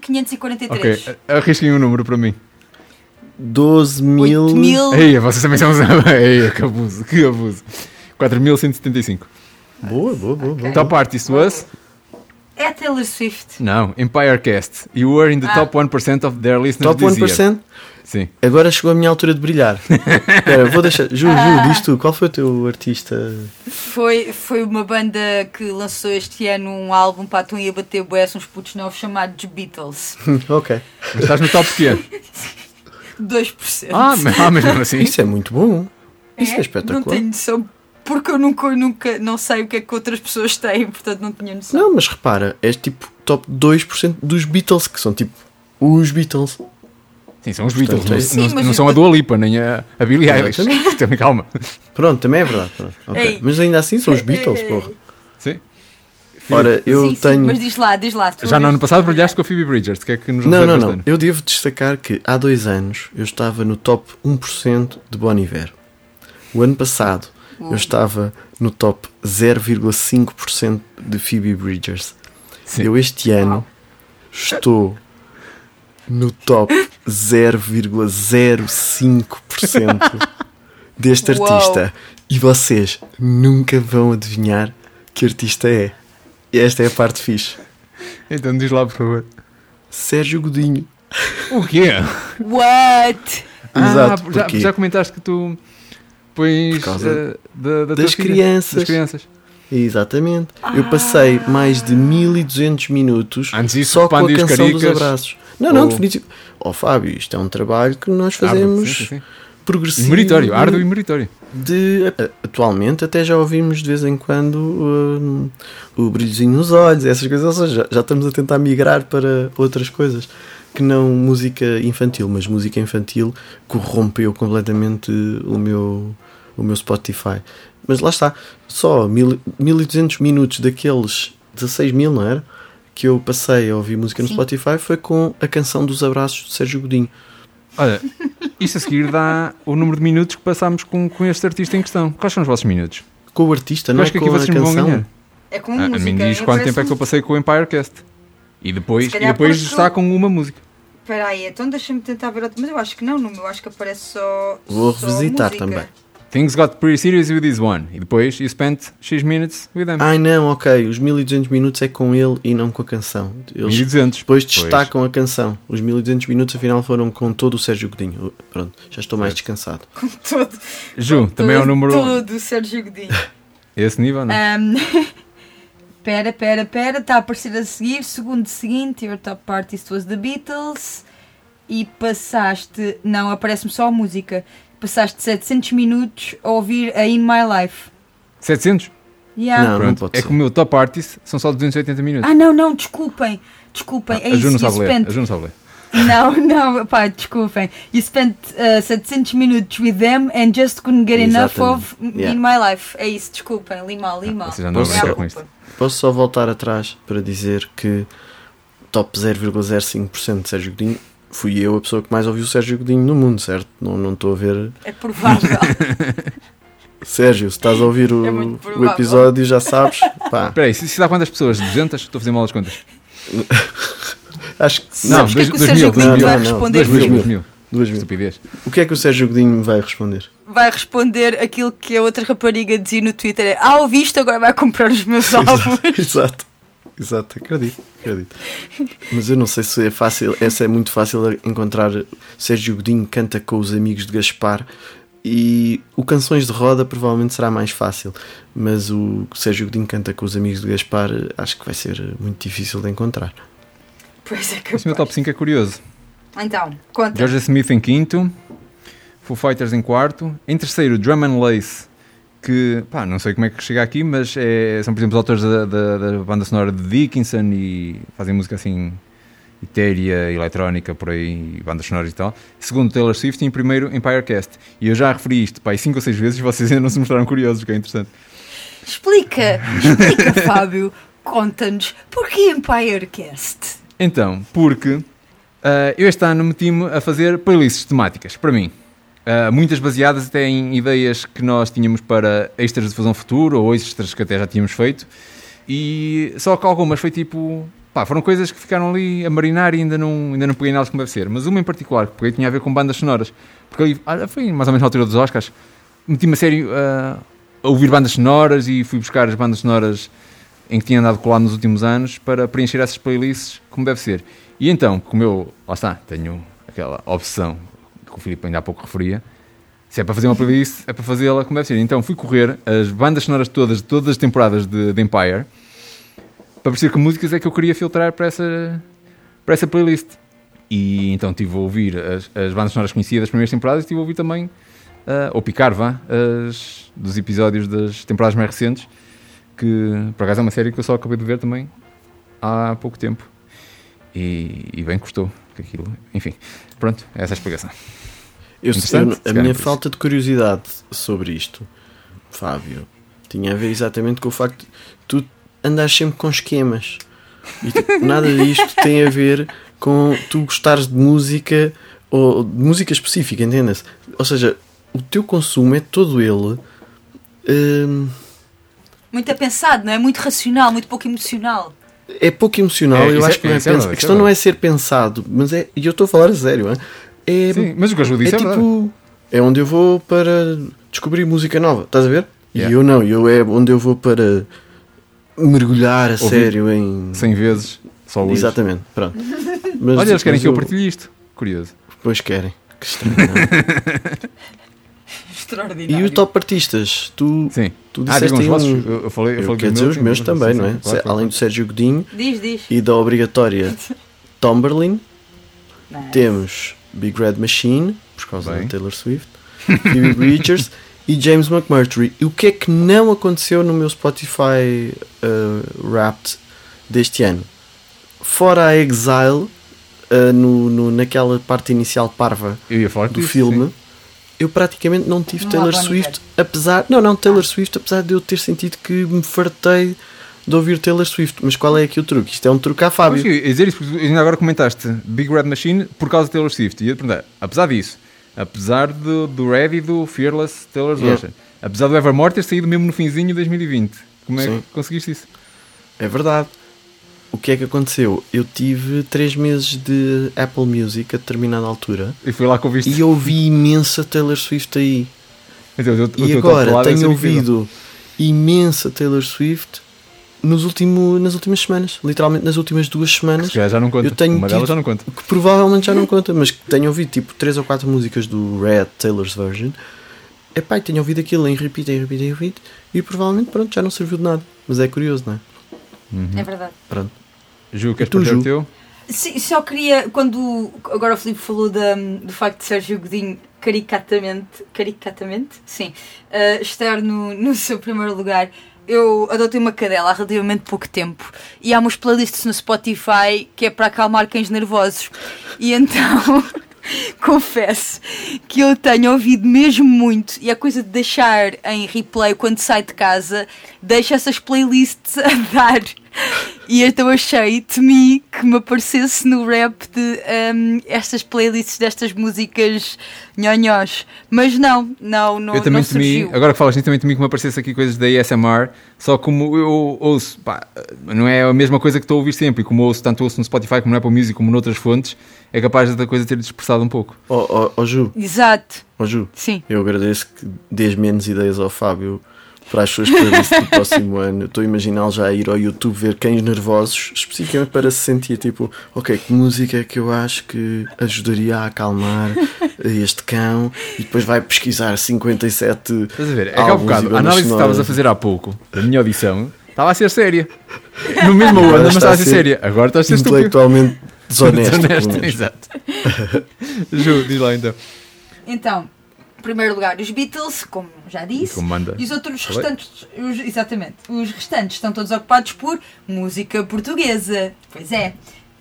1543. Ok, arrisquem um número para mim. 12 mil. 8 mil. Ei, vocês também são. [LAUGHS] Ei, que abuso, que abuso. 4175. Boa, boa, boa. boa. Top Artist was? É Taylor Swift. Não, Empirecast. You were in the Ah. top 1% of their listeners Top this year. 1%? Sim. Agora chegou a minha altura de brilhar. Espera, vou deixar. Ju, Ju, diz tu, qual foi o teu artista? Foi, foi uma banda que lançou este ano um álbum para a Tom ia bater bué, uns putos novos chamados Beatles. [LAUGHS] ok. Mas estás no top quê? 2%. [LAUGHS] Ah, mas, ah, mesmo assim. Isso é muito bom. Isso é, espetacular. Não tenho noção, porque eu nunca, eu nunca não sei o que é que outras pessoas têm, portanto não tinha noção. Não, mas repara, és tipo top 2% dos Beatles, que são tipo os Beatles. Sim, são os Beatles. Portanto, Não, é- Sim, não- mas não eu- são a Dua Lipa, nem a, a Billie Eilish. [LAUGHS] Também calma. Pronto, também é verdade. pronto, ok. Ei. Mas ainda assim são os Beatles, porra. Sim. Ora, eu Sim, sim, tenho. mas diz lá, diz lá. tu Já no ano passado brilhaste com a Phoebe Bridgers. Que é que nos Não, não, não. Eu devo destacar que há dois anos eu estava no top 1% de Bon Iver. O ano passado eu estava no top 0,5% de Phoebe Bridgers. Sim. Eu este ano estou no top 0,05% deste artista. E vocês nunca vão adivinhar que artista é. E esta é a parte fixe. Então diz lá, por favor. Sérgio Godinho. O quê? What? Exato, Ah, já, já comentaste que tu pões Por causa eh, da, da das crianças. das crianças. Exatamente. Eu passei mais de 1200 minutos Antes disso, só com a e canção dos Caricas, abraços. Não, não, ou- definitivo. Oh Fábio, isto é um trabalho que nós Árduo, fazemos sim, sim, sim. progressivo. Meritório, árduo e meritório. de atualmente até já ouvimos de vez em quando hum, o brilhozinho nos olhos, essas coisas, ou seja, já, já estamos a tentar migrar para outras coisas que não música infantil, mas música infantil corrompeu completamente o meu, o meu Spotify. Mas lá está, só mil, 1200 minutos daqueles 16 mil, não era? Que eu passei a ouvir música no Sim. Spotify foi com a canção dos abraços de Sérgio Godinho. Olha, isto a seguir dá o número de minutos que passámos com, com este artista em questão. Quais são os vossos minutos? Com o artista, Eu não é acho que aqui com a vocês me vão canção. ganhar. É com A, música. a mim diz quanto tempo é que eu passei com o Empirecast. E depois, e depois está tu- com uma música. Espera aí, então deixa-me tentar ver outro. Mas eu acho que não, no meu acho que aparece só. Vou só revisitar música. também. Things got pretty serious with this one. E depois you spent X minutes with them. Ai não, ok. Os 1200 minutos é com ele e não com a canção. Eles 1200. depois Pois. destacam a canção. Os 1200 minutos afinal foram com todo o Sérgio Godinho. Pronto, já estou mais descansado. Todo, Ju, também é o todo- número. Todo o Sérgio Godinho. [LAUGHS] Esse nível, não? Ahm, [LAUGHS] Pera, pera, pera, está a aparecer a seguir. Segundo seguinte, your top artist was The Beatles. E passaste. Não, aparece-me só a música. Passaste 700 minutos a ouvir a In My Life. 700? Yeah. Não. Pronto. pode é que o meu top artist são só 280 minutos. Ah, não, não, desculpem. Desculpem, é a Ju não sabe ler. spent- A Ju não sabe ler. Não, [LAUGHS] não, pá, desculpem. You spent uh, 700 minutos with them and just couldn't get enough of Exatamente. Yeah. In My Life. É isso, desculpem. Li mal, li mal. vocês já andam a brincar a com culpa. isto. Posso só voltar atrás para dizer que top 0,05% de Sérgio Godinho fui eu a pessoa que mais ouviu o Sérgio Godinho no mundo, certo? Não não estou a ver. É provável. [LAUGHS] Sérgio, se estás a ouvir o, É o episódio, já sabes. Espera aí, se, se dá quantas pessoas? 200? Estou a fazer mal as contas. [LAUGHS] acho que. Sabes o que é que o dois Sérgio mil, Godinho dois vai mil, não, responder? Dois mil, Filipe? dois mil. Duas mil. Estupidez. O que é que o Sérgio Godinho vai responder? Vai responder aquilo que a outra rapariga dizia no Twitter: é, Ah, ouviste, agora vai comprar os meus ovos. [LAUGHS] Exato. Exato, acredito, acredito. Mas eu não sei se é fácil, essa é muito fácil encontrar. Sérgio Godinho canta com os amigos de Gaspar e o Canções de Roda provavelmente será mais fácil, mas o Sérgio Godinho canta com os amigos de Gaspar acho que vai ser muito difícil de encontrar. Pois é que Esse meu top 5 é curioso. Então, conta. Georgia Smith em quinto, Foo Fighters em quarto, em terceiro Drum and Lace, que pá, não sei como é que chega aqui, mas é- são por exemplo os autores da, da- da banda sonora de Dickinson e fazem música assim etérea, eletrónica, por aí, bandas sonoras e tal. Segundo Taylor Swift e em primeiro Empirecast. E eu já referi isto pá, cinco ou seis vezes vocês ainda não se mostraram curiosos, o que é interessante. Explica, explica, [LAUGHS] Fábio. Conta-nos porquê Empirecast? Então, porque ah, eu este ano meti-me a fazer playlists temáticas, para mim. Ah, muitas baseadas até em ideias que nós tínhamos para extras de fusão futuro ou extras que até já tínhamos feito. E só que algumas foi tipo. Pá, foram coisas que ficaram ali a marinar e ainda não, ainda não peguei nelas como deve ser. Mas uma em particular que peguei tinha a ver com bandas sonoras. Porque ali, ah, foi mais ou menos na altura dos Oscars. Meti-me a sério ah, a ouvir bandas sonoras e fui buscar as bandas sonoras em que tinha andado colado nos últimos anos para preencher essas playlists como deve ser. E então, como eu, lá está, tenho aquela obsessão que o Filipe ainda há pouco referia, se é para fazer uma playlist, é para fazê-la como deve ser. Então fui correr as bandas sonoras todas, de todas as temporadas de, de Empire, para perceber que músicas é que eu queria filtrar para essa, para essa playlist. E então estive a ouvir as, as bandas sonoras conhecidas das primeiras temporadas e estive a ouvir também, ah, ou picar, vá, as, dos episódios das temporadas mais recentes, que por acaso é uma série que eu só acabei de ver também há pouco tempo. E, e bem que aquilo. Enfim, pronto, essa é a explicação. Eu, eu- a minha falta de curiosidade sobre isto, Fábio, tinha a ver exatamente com o facto de tu andares sempre com esquemas. E tipo, [LAUGHS] nada disto tem a ver com tu gostares de música ou de música específica, entenda-se? Ou seja, o teu consumo é todo ele. hum, Muito é pensado, não é? Muito racional, muito pouco emocional. é pouco emocional, É, eu é- acho que não é é pens- verdade, A questão é não é ser pensado, mas é. E eu estou a falar a sério, hein? É, Sim, mas o que eu é disse é, verdade. tipo. É onde eu vou para descobrir música nova, estás a ver? Yeah. E eu não, eu é onde eu vou para mergulhar a Ouvir sério em. 100 vezes, só hoje. Exatamente, pronto. Mas, Olha, eles querem que eu partilhe isto. Curioso. Pois querem. Que [LAUGHS] estranho. é? Extraordinário. e o top artistas? Tu, Sim. tu Ah, disseste digam os aí vossos. um- Eu, eu falei, eu Eu falei quero dos dizer os meus também, não é? claro, claro. Além do Sérgio Godinho Diz, diz. e da obrigatória Tomberlin, Nice. temos Big Red Machine, por causa Bem. da Taylor Swift, Phoebe [LAUGHS] Bridgers e James McMurtry. E o que é que não aconteceu no meu Spotify uh, Wrapped deste ano? Fora a Exile, uh, no, no- naquela parte inicial parva Eu ia falar do disso, filme, sim. eu praticamente não tive Não Taylor Swift, apesar. Não, não, Taylor Swift, apesar de eu ter sentido que me fartei de ouvir Taylor Swift. Mas qual é aqui o truque? Isto é um truque à Fábio. eu ia dizer isso porque ainda agora comentaste Big Red Machine por causa de Taylor Swift. E ia te perguntar, apesar disso, apesar do, do Red e do Fearless Taylor's Yeah. Version, apesar do Evermore ter saído mesmo no finzinho de 2020, como é Sim. que conseguiste isso? é verdade. O que é que aconteceu? Eu tive 3 meses de Apple Music a determinada altura E foi lá que ouviste. e ouvi imensa Taylor Swift aí. Então, teu- o E agora ser tenho ouvido imensa Taylor Swift nos último, nas últimas semanas. Literalmente nas últimas duas semanas. Se calhar já não conta. Eu tenho Uma delas já não conta. Que provavelmente já não conta, mas que tenho ouvido tipo 3 ou 4 músicas do Red Taylor's Version. Epá, e tenho ouvido aquilo em repeat, em repeat, em repeat. E provavelmente, pronto, já não serviu de nada. Mas é curioso, não é? Uhum. É verdade. Pronto. Ju, queres tu, partilhar o Ju? teu? Sim, só queria, quando agora o Filipe falou da, do facto de Sérgio Godinho caricatamente, caricatamente, sim, eh, estar no, no seu primeiro lugar, eu adotei uma cadela há relativamente pouco tempo e há umas playlists no Spotify que é para acalmar cães nervosos. E então [LAUGHS] confesso que eu tenho ouvido mesmo muito e a coisa de deixar em replay quando sai de casa, deixa essas playlists [LAUGHS] a dar. [LAUGHS] E então achei, temi que me aparecesse no rap de hum, estas playlists destas músicas nhonhós. Mas não, não, não, eu também não temi, surgiu. agora que falas nisso, também temi que me aparecesse aqui coisas da ASMR, só como eu ouço, pá, não é a mesma coisa que estou a ouvir sempre, e como ouço, tanto ouço no Spotify como no Apple Music, como noutras fontes, é capaz da coisa ter dispersado um pouco. Ó ó, ó, Ju, Exato, ó Ju, sim. eu agradeço que dês menos ideias ao Fábio para as suas playlists do próximo ano. Estou a imaginá-lo já a ir ao YouTube ver cães nervosos, especificamente para se sentir tipo, ok, que música é que eu acho que ajudaria a acalmar este cão e depois vai pesquisar 57 Estás a ver? É que há álbuns e bocado, a análise que estavas a fazer há pouco, da minha audição, estava a ser séria. No mesmo onda, mas estava a a ser séria. Agora estás a ser estúpido. intelectualmente [LAUGHS] desonesto. pelo Desonesto, menos. exato. [LAUGHS] Ju, diz lá então. Então, primeiro lugar, os Beatles, como já disse. Como manda. E os outros Falei? restantes, os- exatamente, os restantes estão todos ocupados por música portuguesa. Pois é.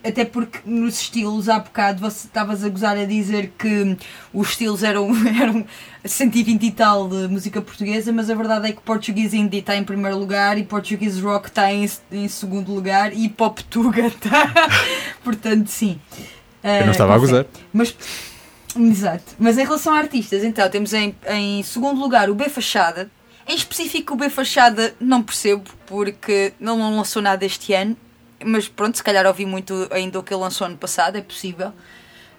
Até porque nos estilos, há bocado você estavas a gozar a dizer que os estilos eram, [LAUGHS] eram 120 e tal de música portuguesa, mas a verdade é que Portuguese Indie está em primeiro lugar e Portuguese Rock está em, em segundo lugar e Pop Tuga [LAUGHS] está. Portanto, sim. Eu não estava a gozar. Mas, exato. Mas em relação a artistas, então, temos em, em segundo lugar o B Fachada. Em específico, o B Fachada não percebo, porque não lançou nada este ano. Mas pronto, se calhar ouvi muito ainda o que ele lançou ano passado, é possível.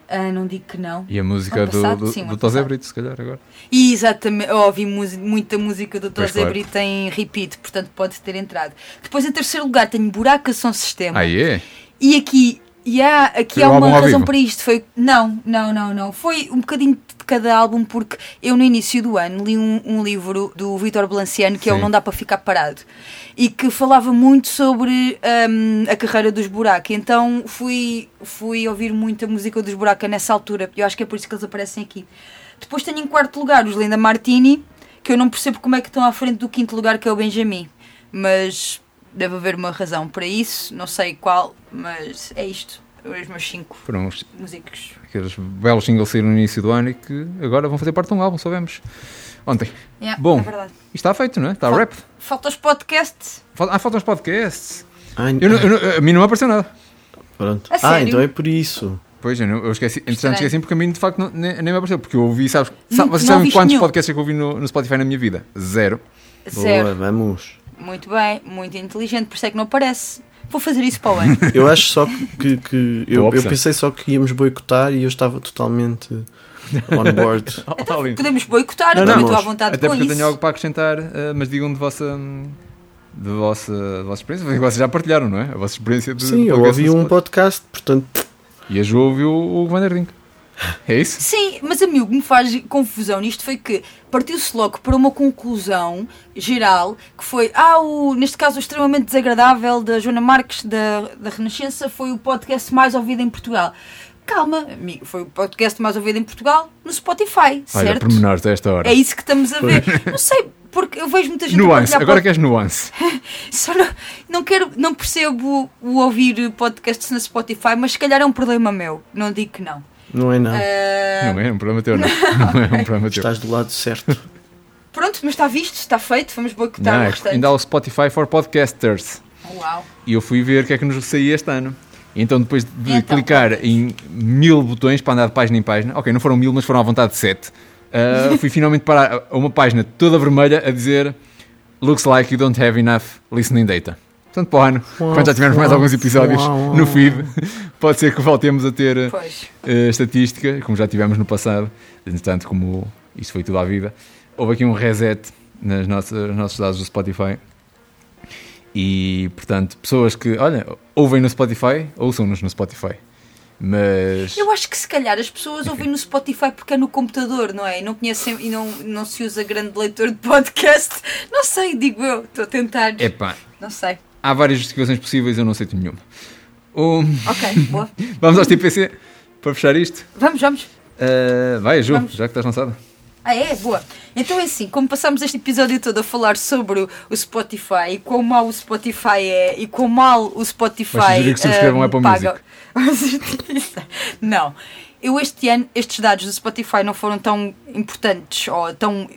Ah, não digo que não. E a música Ano do, passado? do, Sim, do Tosé. Brito, se calhar, agora. E exatamente, eu ouvi muita música do Tosé claro. Brito em repeat, portanto pode ter entrado. Depois, em terceiro lugar, tenho Buraca Som Sistema. Ah, é? E aqui, e há, aqui Foi há um uma razão para isto. Foi, não, não, não, não. Foi um bocadinho de cada álbum, porque eu no início do ano li um, um livro do Vítor Balanciano que é o Sim. Não Dá Para Ficar Parado e que falava muito sobre hum, a carreira dos Buraca. Então fui, fui ouvir muita música dos Buraca nessa altura. Eu acho que é por isso que eles aparecem aqui. Depois tenho em quarto lugar os Linda Martini, que eu não percebo como é que estão à frente do quinto lugar, que é o Benjamin. Mas deve haver uma razão para isso, não sei qual, mas é isto. Os meus cinco Foram os- músicos. aqueles belos singles que saíram no início do ano e que agora vão fazer parte de um álbum, soubemos. Ontem. Yeah, Bom. É verdade. E está feito, não é? Está Fal- rap. Falta os podcasts. Fal- Ah, faltam os podcasts. Ai, Eu não- eu não- a mim não me apareceu nada. Pronto. A Ah, sério? então é por isso. Pois, eu, não- eu esqueci. Entretanto, esqueci porque a mim de facto não- nem, nem me apareceu. Porque eu ouvi, sabes? Não- sabe- vocês sabem quantos nenhum? podcasts é que eu ouvi no, no Spotify na minha vida? Zero. Zero. Boa, vamos. Muito bem, muito inteligente, por isso é que não aparece. Vou fazer isso para o ano. [LAUGHS] Eu acho só que, que- eu, eu pensei só que íamos boicotar e eu estava totalmente on board. [LAUGHS] Lindo. Podemos boicotar, Não, eu não, também estou à vontade Até com porque eu isso. tenho algo para acrescentar, eh, mas digam de vossa. De vossa, de vossa experiência, vocês já partilharam, não é? A vossa experiência de Sim, de eu ouvi um podcast, portanto, E a Ju ouviu o Vanderdink. É isso? Sim, mas a mim o que me faz confusão nisto foi que partiu-se logo para uma conclusão geral que foi, ah, o, neste caso o extremamente desagradável da Joana Marques da, da Renascença foi o podcast mais ouvido em Portugal. Calma, amigo, foi o podcast mais ouvido em Portugal no Spotify, Olha, certo? pormenores a esta hora. É isso que estamos a ver. Não sei, porque eu vejo muita gente Nuance, agora pod- queres nuance. [LAUGHS] Só não, não quero, não percebo o ouvir podcasts na Spotify, mas se calhar é um problema meu. Não digo que não. Não é nada. Ah, Não é um problema teu, não. [LAUGHS] Não é um problema teu. Estás do lado certo. Pronto, mas está visto, está feito, vamos boicotar Não, o é que restante. ainda há o Spotify for Podcasters. Uau. E eu fui ver o que é que nos saía este ano. E então, depois de Então, clicar em mil botões para andar de página em página, ok, não foram mil, mas foram à vontade de sete, ah, fui finalmente parar a uma página toda vermelha a dizer Looks like you don't have enough listening data. Portanto, para o ano, quando já tivermos mais alguns episódios no feed, [LAUGHS] pode ser que voltemos a ter uh, estatística, como já tivemos no passado. Entretanto, como isto foi tudo à vida, houve aqui um reset nas nossas, nos nossos dados do Spotify. E, portanto, pessoas que, olha, ouvem no Spotify, ouçam-nos no Spotify. Mas. Eu acho que se calhar as pessoas ouvem no Spotify porque é no computador, não é? E não conhecem e não, não se usa grande leitor de podcast. Não sei, digo eu. Estou a tentar. Epá, Não sei. Há várias justificações possíveis, eu não aceito nenhuma. O- Ok, boa. [LAUGHS] Vamos aos TPC para fechar isto. Vamos, vamos. Uh, vai, Ju, Vamos. já que estás lançada. Ah, é? Boa. Então é assim, como passamos este episódio todo a falar sobre o, Spotify e quão mal o Spotify é e quão mal o Spotify Vais que subscrevam ah, Apple paga. [LAUGHS] Não. Eu este ano, estes dados do Spotify não foram tão importantes ou tão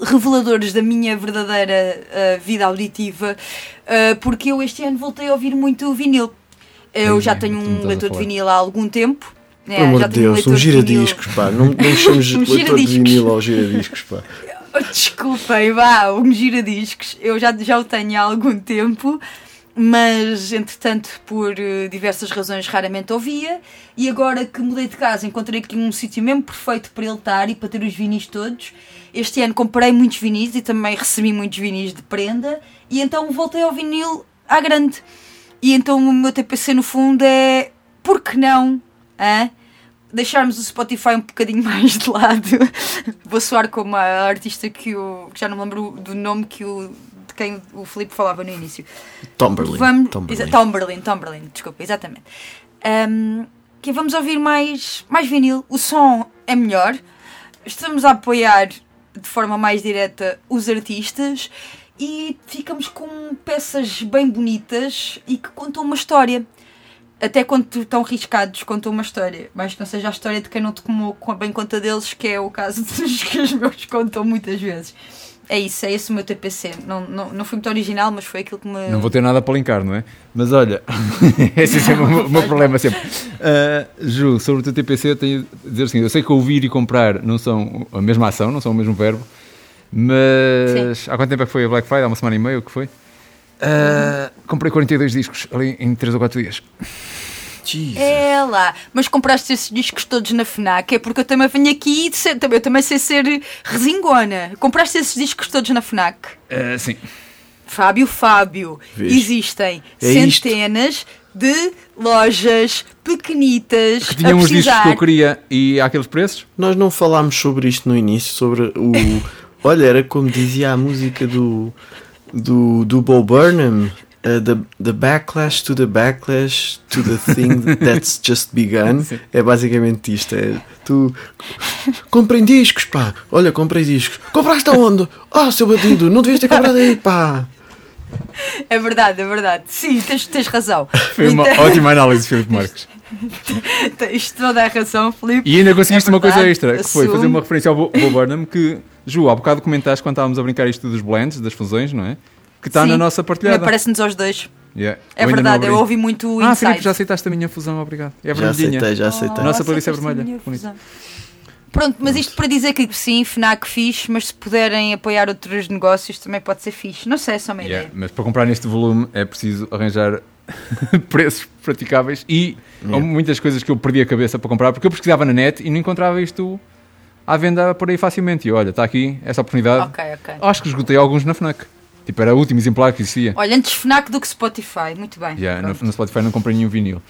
reveladores da minha verdadeira ah, vida auditiva ah, porque eu este ano voltei a ouvir muito vinil. Eu já tenho um leitor de vinil há algum tempo. É, Pelo amor de Deus, um vinil. giradiscos, pá. Não, não chamamos [LAUGHS] Um leitor de vinil ao giradiscos, pá. [LAUGHS] Desculpem, vá, um giradiscos. Eu já, já o tenho há algum tempo, mas entretanto, por eh, diversas razões, raramente ouvia. E agora que mudei de casa, encontrei aqui um sítio mesmo perfeito para ele estar e para ter os vinis todos. Este ano comprei muitos vinis e também recebi muitos vinis de prenda. E então voltei ao vinil à grande. E então o meu TPC no fundo é. Por que não? hã? deixarmos o Spotify um bocadinho [LAUGHS] mais de lado. Vou soar como a artista que o. que já não me lembro do nome que o. de quem o Filipe falava no início. Tomberlin. Vamos, Tomberlin. Tomberlin, Tomberlin, desculpa, exatamente. Ahm, que vamos ouvir mais, mais vinil. O som é melhor. Estamos a apoiar de forma mais direta os artistas e ficamos com peças bem bonitas e que contam uma história. Até quando estão riscados, contam uma história. Mas que não seja a história de quem não tomou bem conta deles, que é o caso [LAUGHS] dos que os meus contam muitas vezes. É isso, é esse o meu TPC. Não, não, não foi muito original, mas foi aquilo que me. Não vou ter nada para linkar, não é? Mas olha, [LAUGHS] esse é sempre o meu- o meu problema sempre. Ah, Ju, sobre o teu TPC, eu tenho a dizer assim, eu sei que ouvir e comprar não são a mesma ação, não são o mesmo verbo, mas há quanto tempo é que foi a Black Friday? Há uma semana e meia, o que foi? Ah, comprei 42 discos ali em 3 ou 4 dias. Jesus. É lá, mas compraste esses discos todos na FNAC, é porque eu também venho aqui, ser, também- eu também sei ser resingona. Compraste esses discos todos na FNAC? Ah, sim. Fábio, Fábio, Vês? existem É isto. centenas de lojas pequenitas Que tinham a os discos que eu queria e àqueles preços? Nós não falámos sobre isto no início, sobre o. [LAUGHS] Olha, era como dizia a música do. do, do Bo Burnham. Uh, the, the backlash to the backlash to the thing [LAUGHS] that's just begun. Sim. É basicamente isto. É, tu. Comprem discos, pá. Olha, comprei discos. Compraste aonde? Ah, seu batido, não devias ter comprado aí, pá. É verdade, é verdade. Sim, tens, tens razão. Foi uma Então- ótima análise, Filipe Marques. [LAUGHS] Tens toda a razão, Filipe. E ainda conseguiste É uma coisa extra, que foi fazer uma referência ao Bo Bo Burnham, que, Ju, há bocado comentaste quando estávamos a brincar isto dos blends, das fusões, não é? Que está na nossa partilhada. Aparece-nos aos dois. Yeah. É Eu verdade, eu ouvi muito o Ah. Filipe, já aceitaste a minha fusão, obrigado. É Já vermelhinha. aceitei, já aceitei. Nossa playlist é vermelha, fusão. Pronto, mas isto para dizer que sim, FNAC fixe, mas se puderem apoiar outros negócios também pode ser fixe. Não sei, é só uma Yeah, ideia. Mas para comprar neste volume é preciso arranjar [LAUGHS] preços praticáveis e Yeah. muitas coisas que eu perdi a cabeça para comprar porque eu pesquisava na net e não encontrava isto à venda por aí facilmente. E olha, está aqui essa oportunidade. Ok, ok. Acho que esgotei alguns na Fnac. Tipo, era o último exemplar que existia. Olha, antes FNAC do que Spotify, muito bem. Yeah, no, no Spotify não comprei nenhum vinil.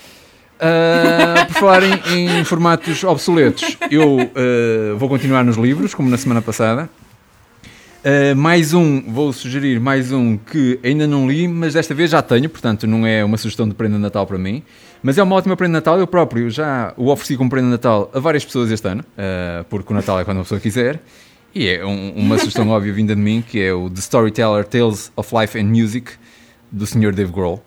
Ah, por falar em, formatos obsoletos, eu ah, vou continuar nos livros, como na semana passada. Ah, mais um, vou sugerir mais um que ainda não li, mas desta vez já tenho, portanto não é uma sugestão de prenda de Natal para mim. Mas é uma ótima prenda de Natal, eu próprio já o ofereci como prenda de Natal a várias pessoas este ano, porque o Natal é quando a pessoa quiser. E é um- uma sugestão [LAUGHS] óbvia vinda de mim, que é o The Storyteller Tales of Life and Music, do Sr. Dave Grohl.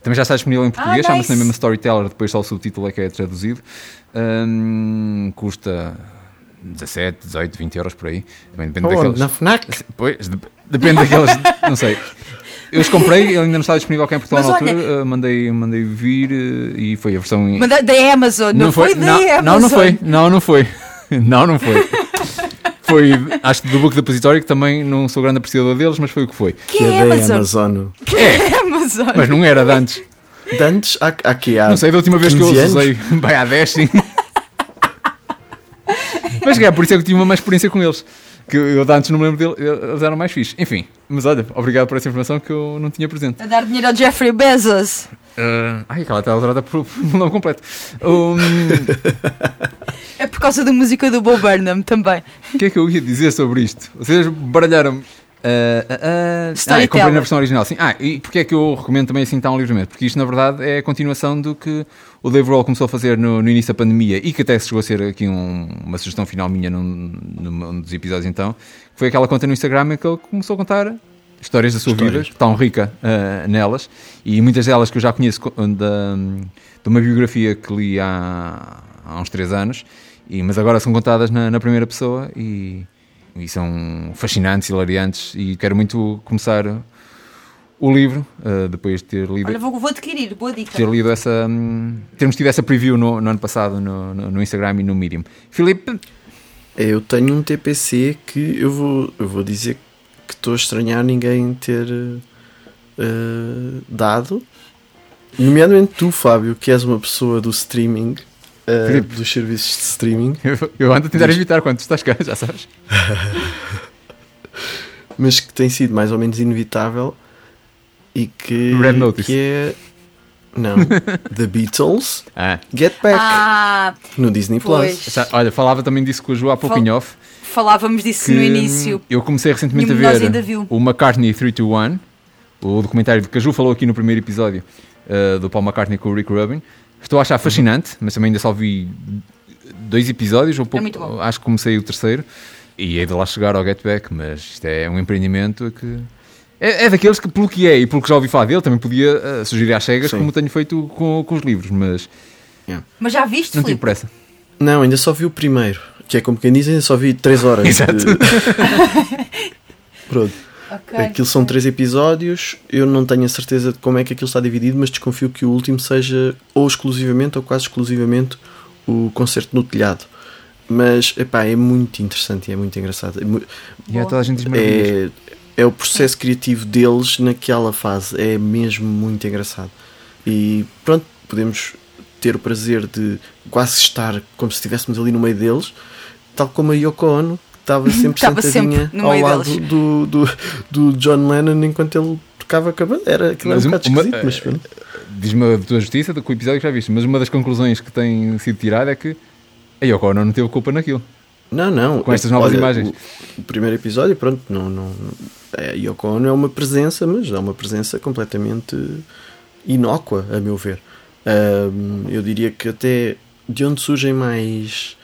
Também já está disponível em português, Ah, chama-se na nice. mesma Storyteller, depois só o subtítulo é que é traduzido. Hum, custa 17, 18, 20 euros por aí. Também depende Onde? daqueles. Na FNAC? Pois, dep- depende daqueles. [LAUGHS] não sei. Eu os comprei, ele ainda não estava disponível cá em Portugal Mas na olha- altura. uh, mandei, mandei vir uh, e foi a versão. em- da, Amazon, não, foi, da não, Amazon. não, não foi. Não, não foi. Não, não foi. [LAUGHS] foi, acho que do Book Depository, que também não sou grande apreciador deles, mas foi o que foi. Que Que é é da Amazon? Amazon. [LAUGHS] É Amazon. Mas não era de antes. De antes, há, há que há Não sei, da última vez que eu 15 os anos? usei, vai há 10, sim. [LAUGHS] Mas é, por isso é que eu tive uma má experiência com eles. Que eu de antes não me lembro deles, eles eram mais fixes. Enfim, mas olha, obrigado por essa informação que eu não tinha presente. A dar dinheiro ao Jeffrey Bezos. Uh, ai, aquela está alterada por por nome completo. Um, [LAUGHS] É por causa da música do Bo Burnham também. O que é que eu ia dizer sobre isto? Vocês baralharam-me. Uh, uh, uh, ah, Storyteller. eu comprei na versão original, sim. Ah, e porquê é que eu recomendo também assim tão livremente? Porque isto, na verdade, é a continuação do que o Dave Roll começou a fazer no, no início da pandemia e que até chegou a ser aqui um- uma sugestão final minha num, num dos episódios então. que Foi aquela conta no Instagram em que ele começou a contar histórias da sua Histórias. vida, tão rica uh, nelas, e muitas delas que eu já conheço co- da, de uma biografia que li há, há uns 3 anos, e, mas agora são contadas na, na primeira pessoa e, e são fascinantes, hilariantes, e quero muito começar o livro, uh, depois de ter lido Olha, vou, vou adquirir, boa dica. ter lido essa. hum, termos tido essa preview no, no ano passado no, no, no Instagram e no Medium. Filipe, Eu tenho um TPC que eu vou, eu vou dizer que estou a estranhar ninguém ter eh, dado. Nomeadamente tu, Fábio, que és uma pessoa do streaming, Filipe. dos serviços de streaming, eu, eu ando a tentar Diz. evitar quando tu estás cá, já sabes. [LAUGHS] mas que tem sido mais ou menos inevitável e que, Red Notice. que é. Não, [LAUGHS] The Beatles Ah, Get Back Ah, no Disney pois. Plus. olha, falava também disso com o João há pouquinho off. falávamos disso no início. Eu comecei recentemente a Nenhum ver o McCartney 321, o documentário de que a Ju falou aqui no primeiro episódio uh, do Paul McCartney com o Rick Rubin. Estou a achar fascinante, mas também ainda só vi dois episódios, ou pouco, muito bom. acho que comecei o terceiro e hei de lá chegar ao Get Back, mas isto é um empreendimento que. É, é daqueles que, pelo que é e pelo que já ouvi falar dele, também podia uh, sugerir às cegas, Sim. como tenho feito com, com os livros, mas Mas já viste, não tive pressa. Não, ainda só vi o primeiro, que é como quem diz, ainda só vi 3 horas. [LAUGHS] Exato. de- [LAUGHS] Pronto. Ok. Aquilo são três episódios, eu não tenho a certeza de como é que aquilo está dividido, mas desconfio que o último seja ou exclusivamente ou quase exclusivamente o concerto no telhado. Mas epá, é muito interessante e é muito engraçado. É, mu- E é toda a gente é, é o processo criativo deles naquela fase, é mesmo muito engraçado. E pronto, podemos ter o prazer de quase estar como se estivéssemos ali no meio deles, tal como a Yoko Ono, estava [LAUGHS] sempre Estava sentadinha sempre no ao lado do, do, do John Lennon enquanto ele tocava a cabana. Era aquilo era Mas um uma- bocado esquisito, mas pronto. Diz-me a tua justiça do que o episódio que já viste, mas uma das conclusões que tem sido tirada é que a Yoko Ono não teve culpa naquilo. Não, não. Com estas novas Olha, imagens. O, o primeiro episódio, pronto, não, não, é, a Yoko Ono é uma presença, mas é uma presença completamente inócua, a meu ver. Ahm, eu diria que até de onde surgem mais.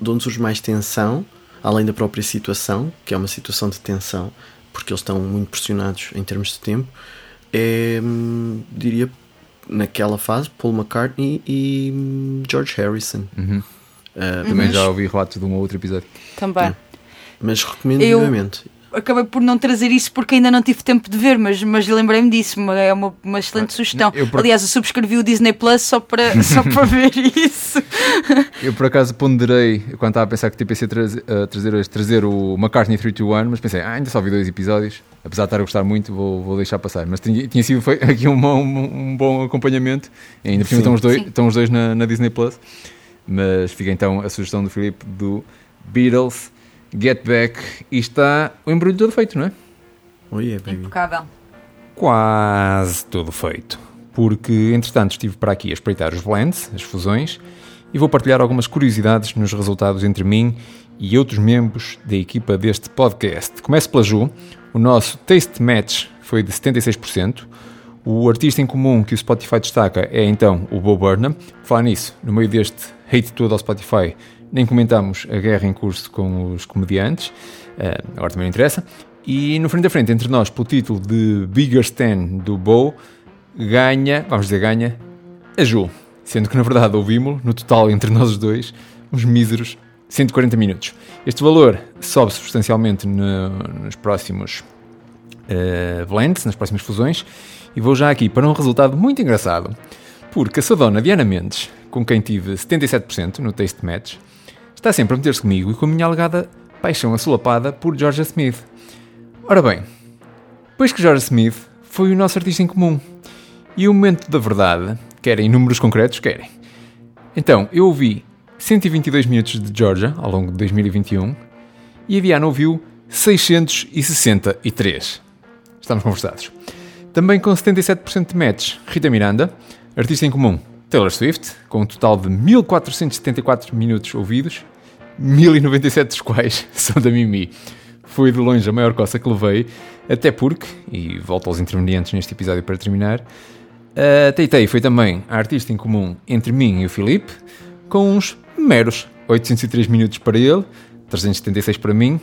de onde surge mais tensão, além da própria situação, que é uma situação de tensão, porque eles estão muito pressionados em termos de tempo, é, hum, diria, naquela fase, Paul McCartney e hum, George Harrison. Uhum. Ah, Também mas- já ouvi relatos de um ou outro episódio. Também. mas recomendo Eu- vivamente. Acabei por não trazer isso porque ainda não tive tempo de ver, mas, mas lembrei-me disso. É uma, uma excelente sugestão. eu por- Aliás, eu subscrevi o Disney Plus só para, [LAUGHS] só para ver isso. Eu por acaso ponderei, quando estava a pensar que TPC trazer, uh, trazer, trazer o McCartney 321, mas pensei, ah, ainda só vi dois episódios, apesar de estar a gostar muito, vou, vou deixar passar. Mas tinha, tinha sido foi, [LAUGHS] aqui um, um, um bom acompanhamento, e ainda por cima estão os dois, Sim. estão os dois na, na Disney Plus. Mas fica então a sugestão do Filipe do Beatles, Get Back, e está o embrulho todo feito, não é? Oh yeah, baby. Impecável. quase tudo feito. Porque, entretanto, estive para aqui a espreitar os blends, as fusões, e vou partilhar algumas curiosidades nos resultados entre mim e outros membros da equipa deste podcast. Começo pela Ju. O nosso Taste Match foi de 76%. O artista em comum que o Spotify destaca é então o Bo Burnham. Falar nisso, no meio deste hate todo ao Spotify, nem comentamos a guerra em curso com os comediantes, eh, agora também não interessa. E no frente a frente, entre nós, pelo título de Bigger Stan do Bo, ganha, vamos dizer, ganha a Ju. Sendo que na verdade ouvimos no total entre nós os dois, uns míseros 140 minutos. Este valor sobe substancialmente no- nos próximos eh, blends, nas próximas fusões, e vou já aqui para um resultado muito engraçado, porque a Sadona Diana Mendes, com quem tive 77% no Taste Match, está sempre a meter-se comigo e com a minha alegada paixão assolapada por Georgia Smith. Ora bem, pois que Georgia Smith foi o nosso artista em comum. E o momento da verdade, querem números concretos, querem. Então, eu ouvi 122 minutos de Georgia ao longo de 2021 e a Diana ouviu 663. Estamos conversados. Também com 77% de matches, Rita Miranda, artista em comum, Taylor Swift, com um total de 1474 minutos ouvidos, 1097 dos quais são da Mimi. Foi de longe a maior coça que levei, até porque, e volto aos intervenientes neste episódio para terminar, a Teitei foi também a artista em comum entre mim e o Filipe, com uns meros 803 minutos para ele, 376 para mim,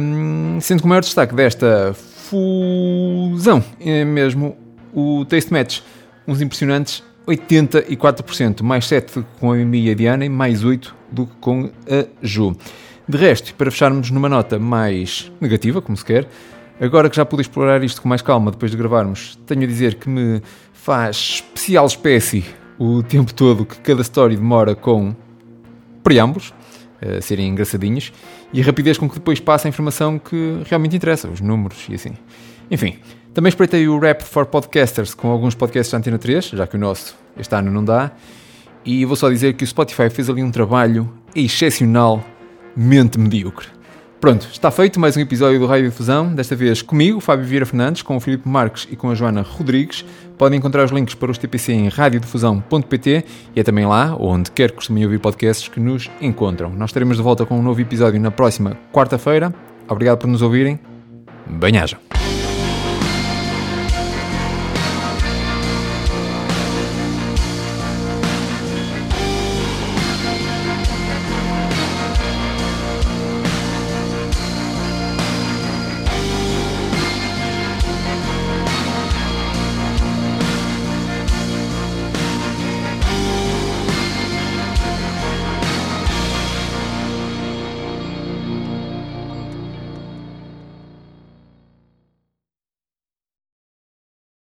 um, sendo que o maior destaque desta fusão é mesmo o Taste Match, uns impressionantes 84%, mais 7 com a Mimi e a Diana e mais 8 do que com a Ju. De resto, para fecharmos numa nota mais negativa, como se quer, agora que já pude explorar isto com mais calma depois de gravarmos, tenho a dizer que me faz especial espécie o tempo todo que cada story demora com preâmbulos, a serem engraçadinhos, e a rapidez com que depois passa a informação que realmente interessa, os números e assim. Enfim, também espreitei o Rap for Podcasters com alguns podcasts da Antena 3, já que o nosso este ano não dá, e vou só dizer que o Spotify fez ali um trabalho excepcionalmente medíocre. Pronto, está feito mais um episódio do Rádio Difusão, desta vez comigo, Fábio Vieira Fernandes, com o Filipe Marques e com a Joana Rodrigues. Podem encontrar os links para os TPC em radiodifusão.pt e é também lá, onde quer que costumem ouvir podcasts, que nos encontram. Nós estaremos de volta com um novo episódio na próxima quarta-feira. Obrigado por nos ouvirem. Banhajam!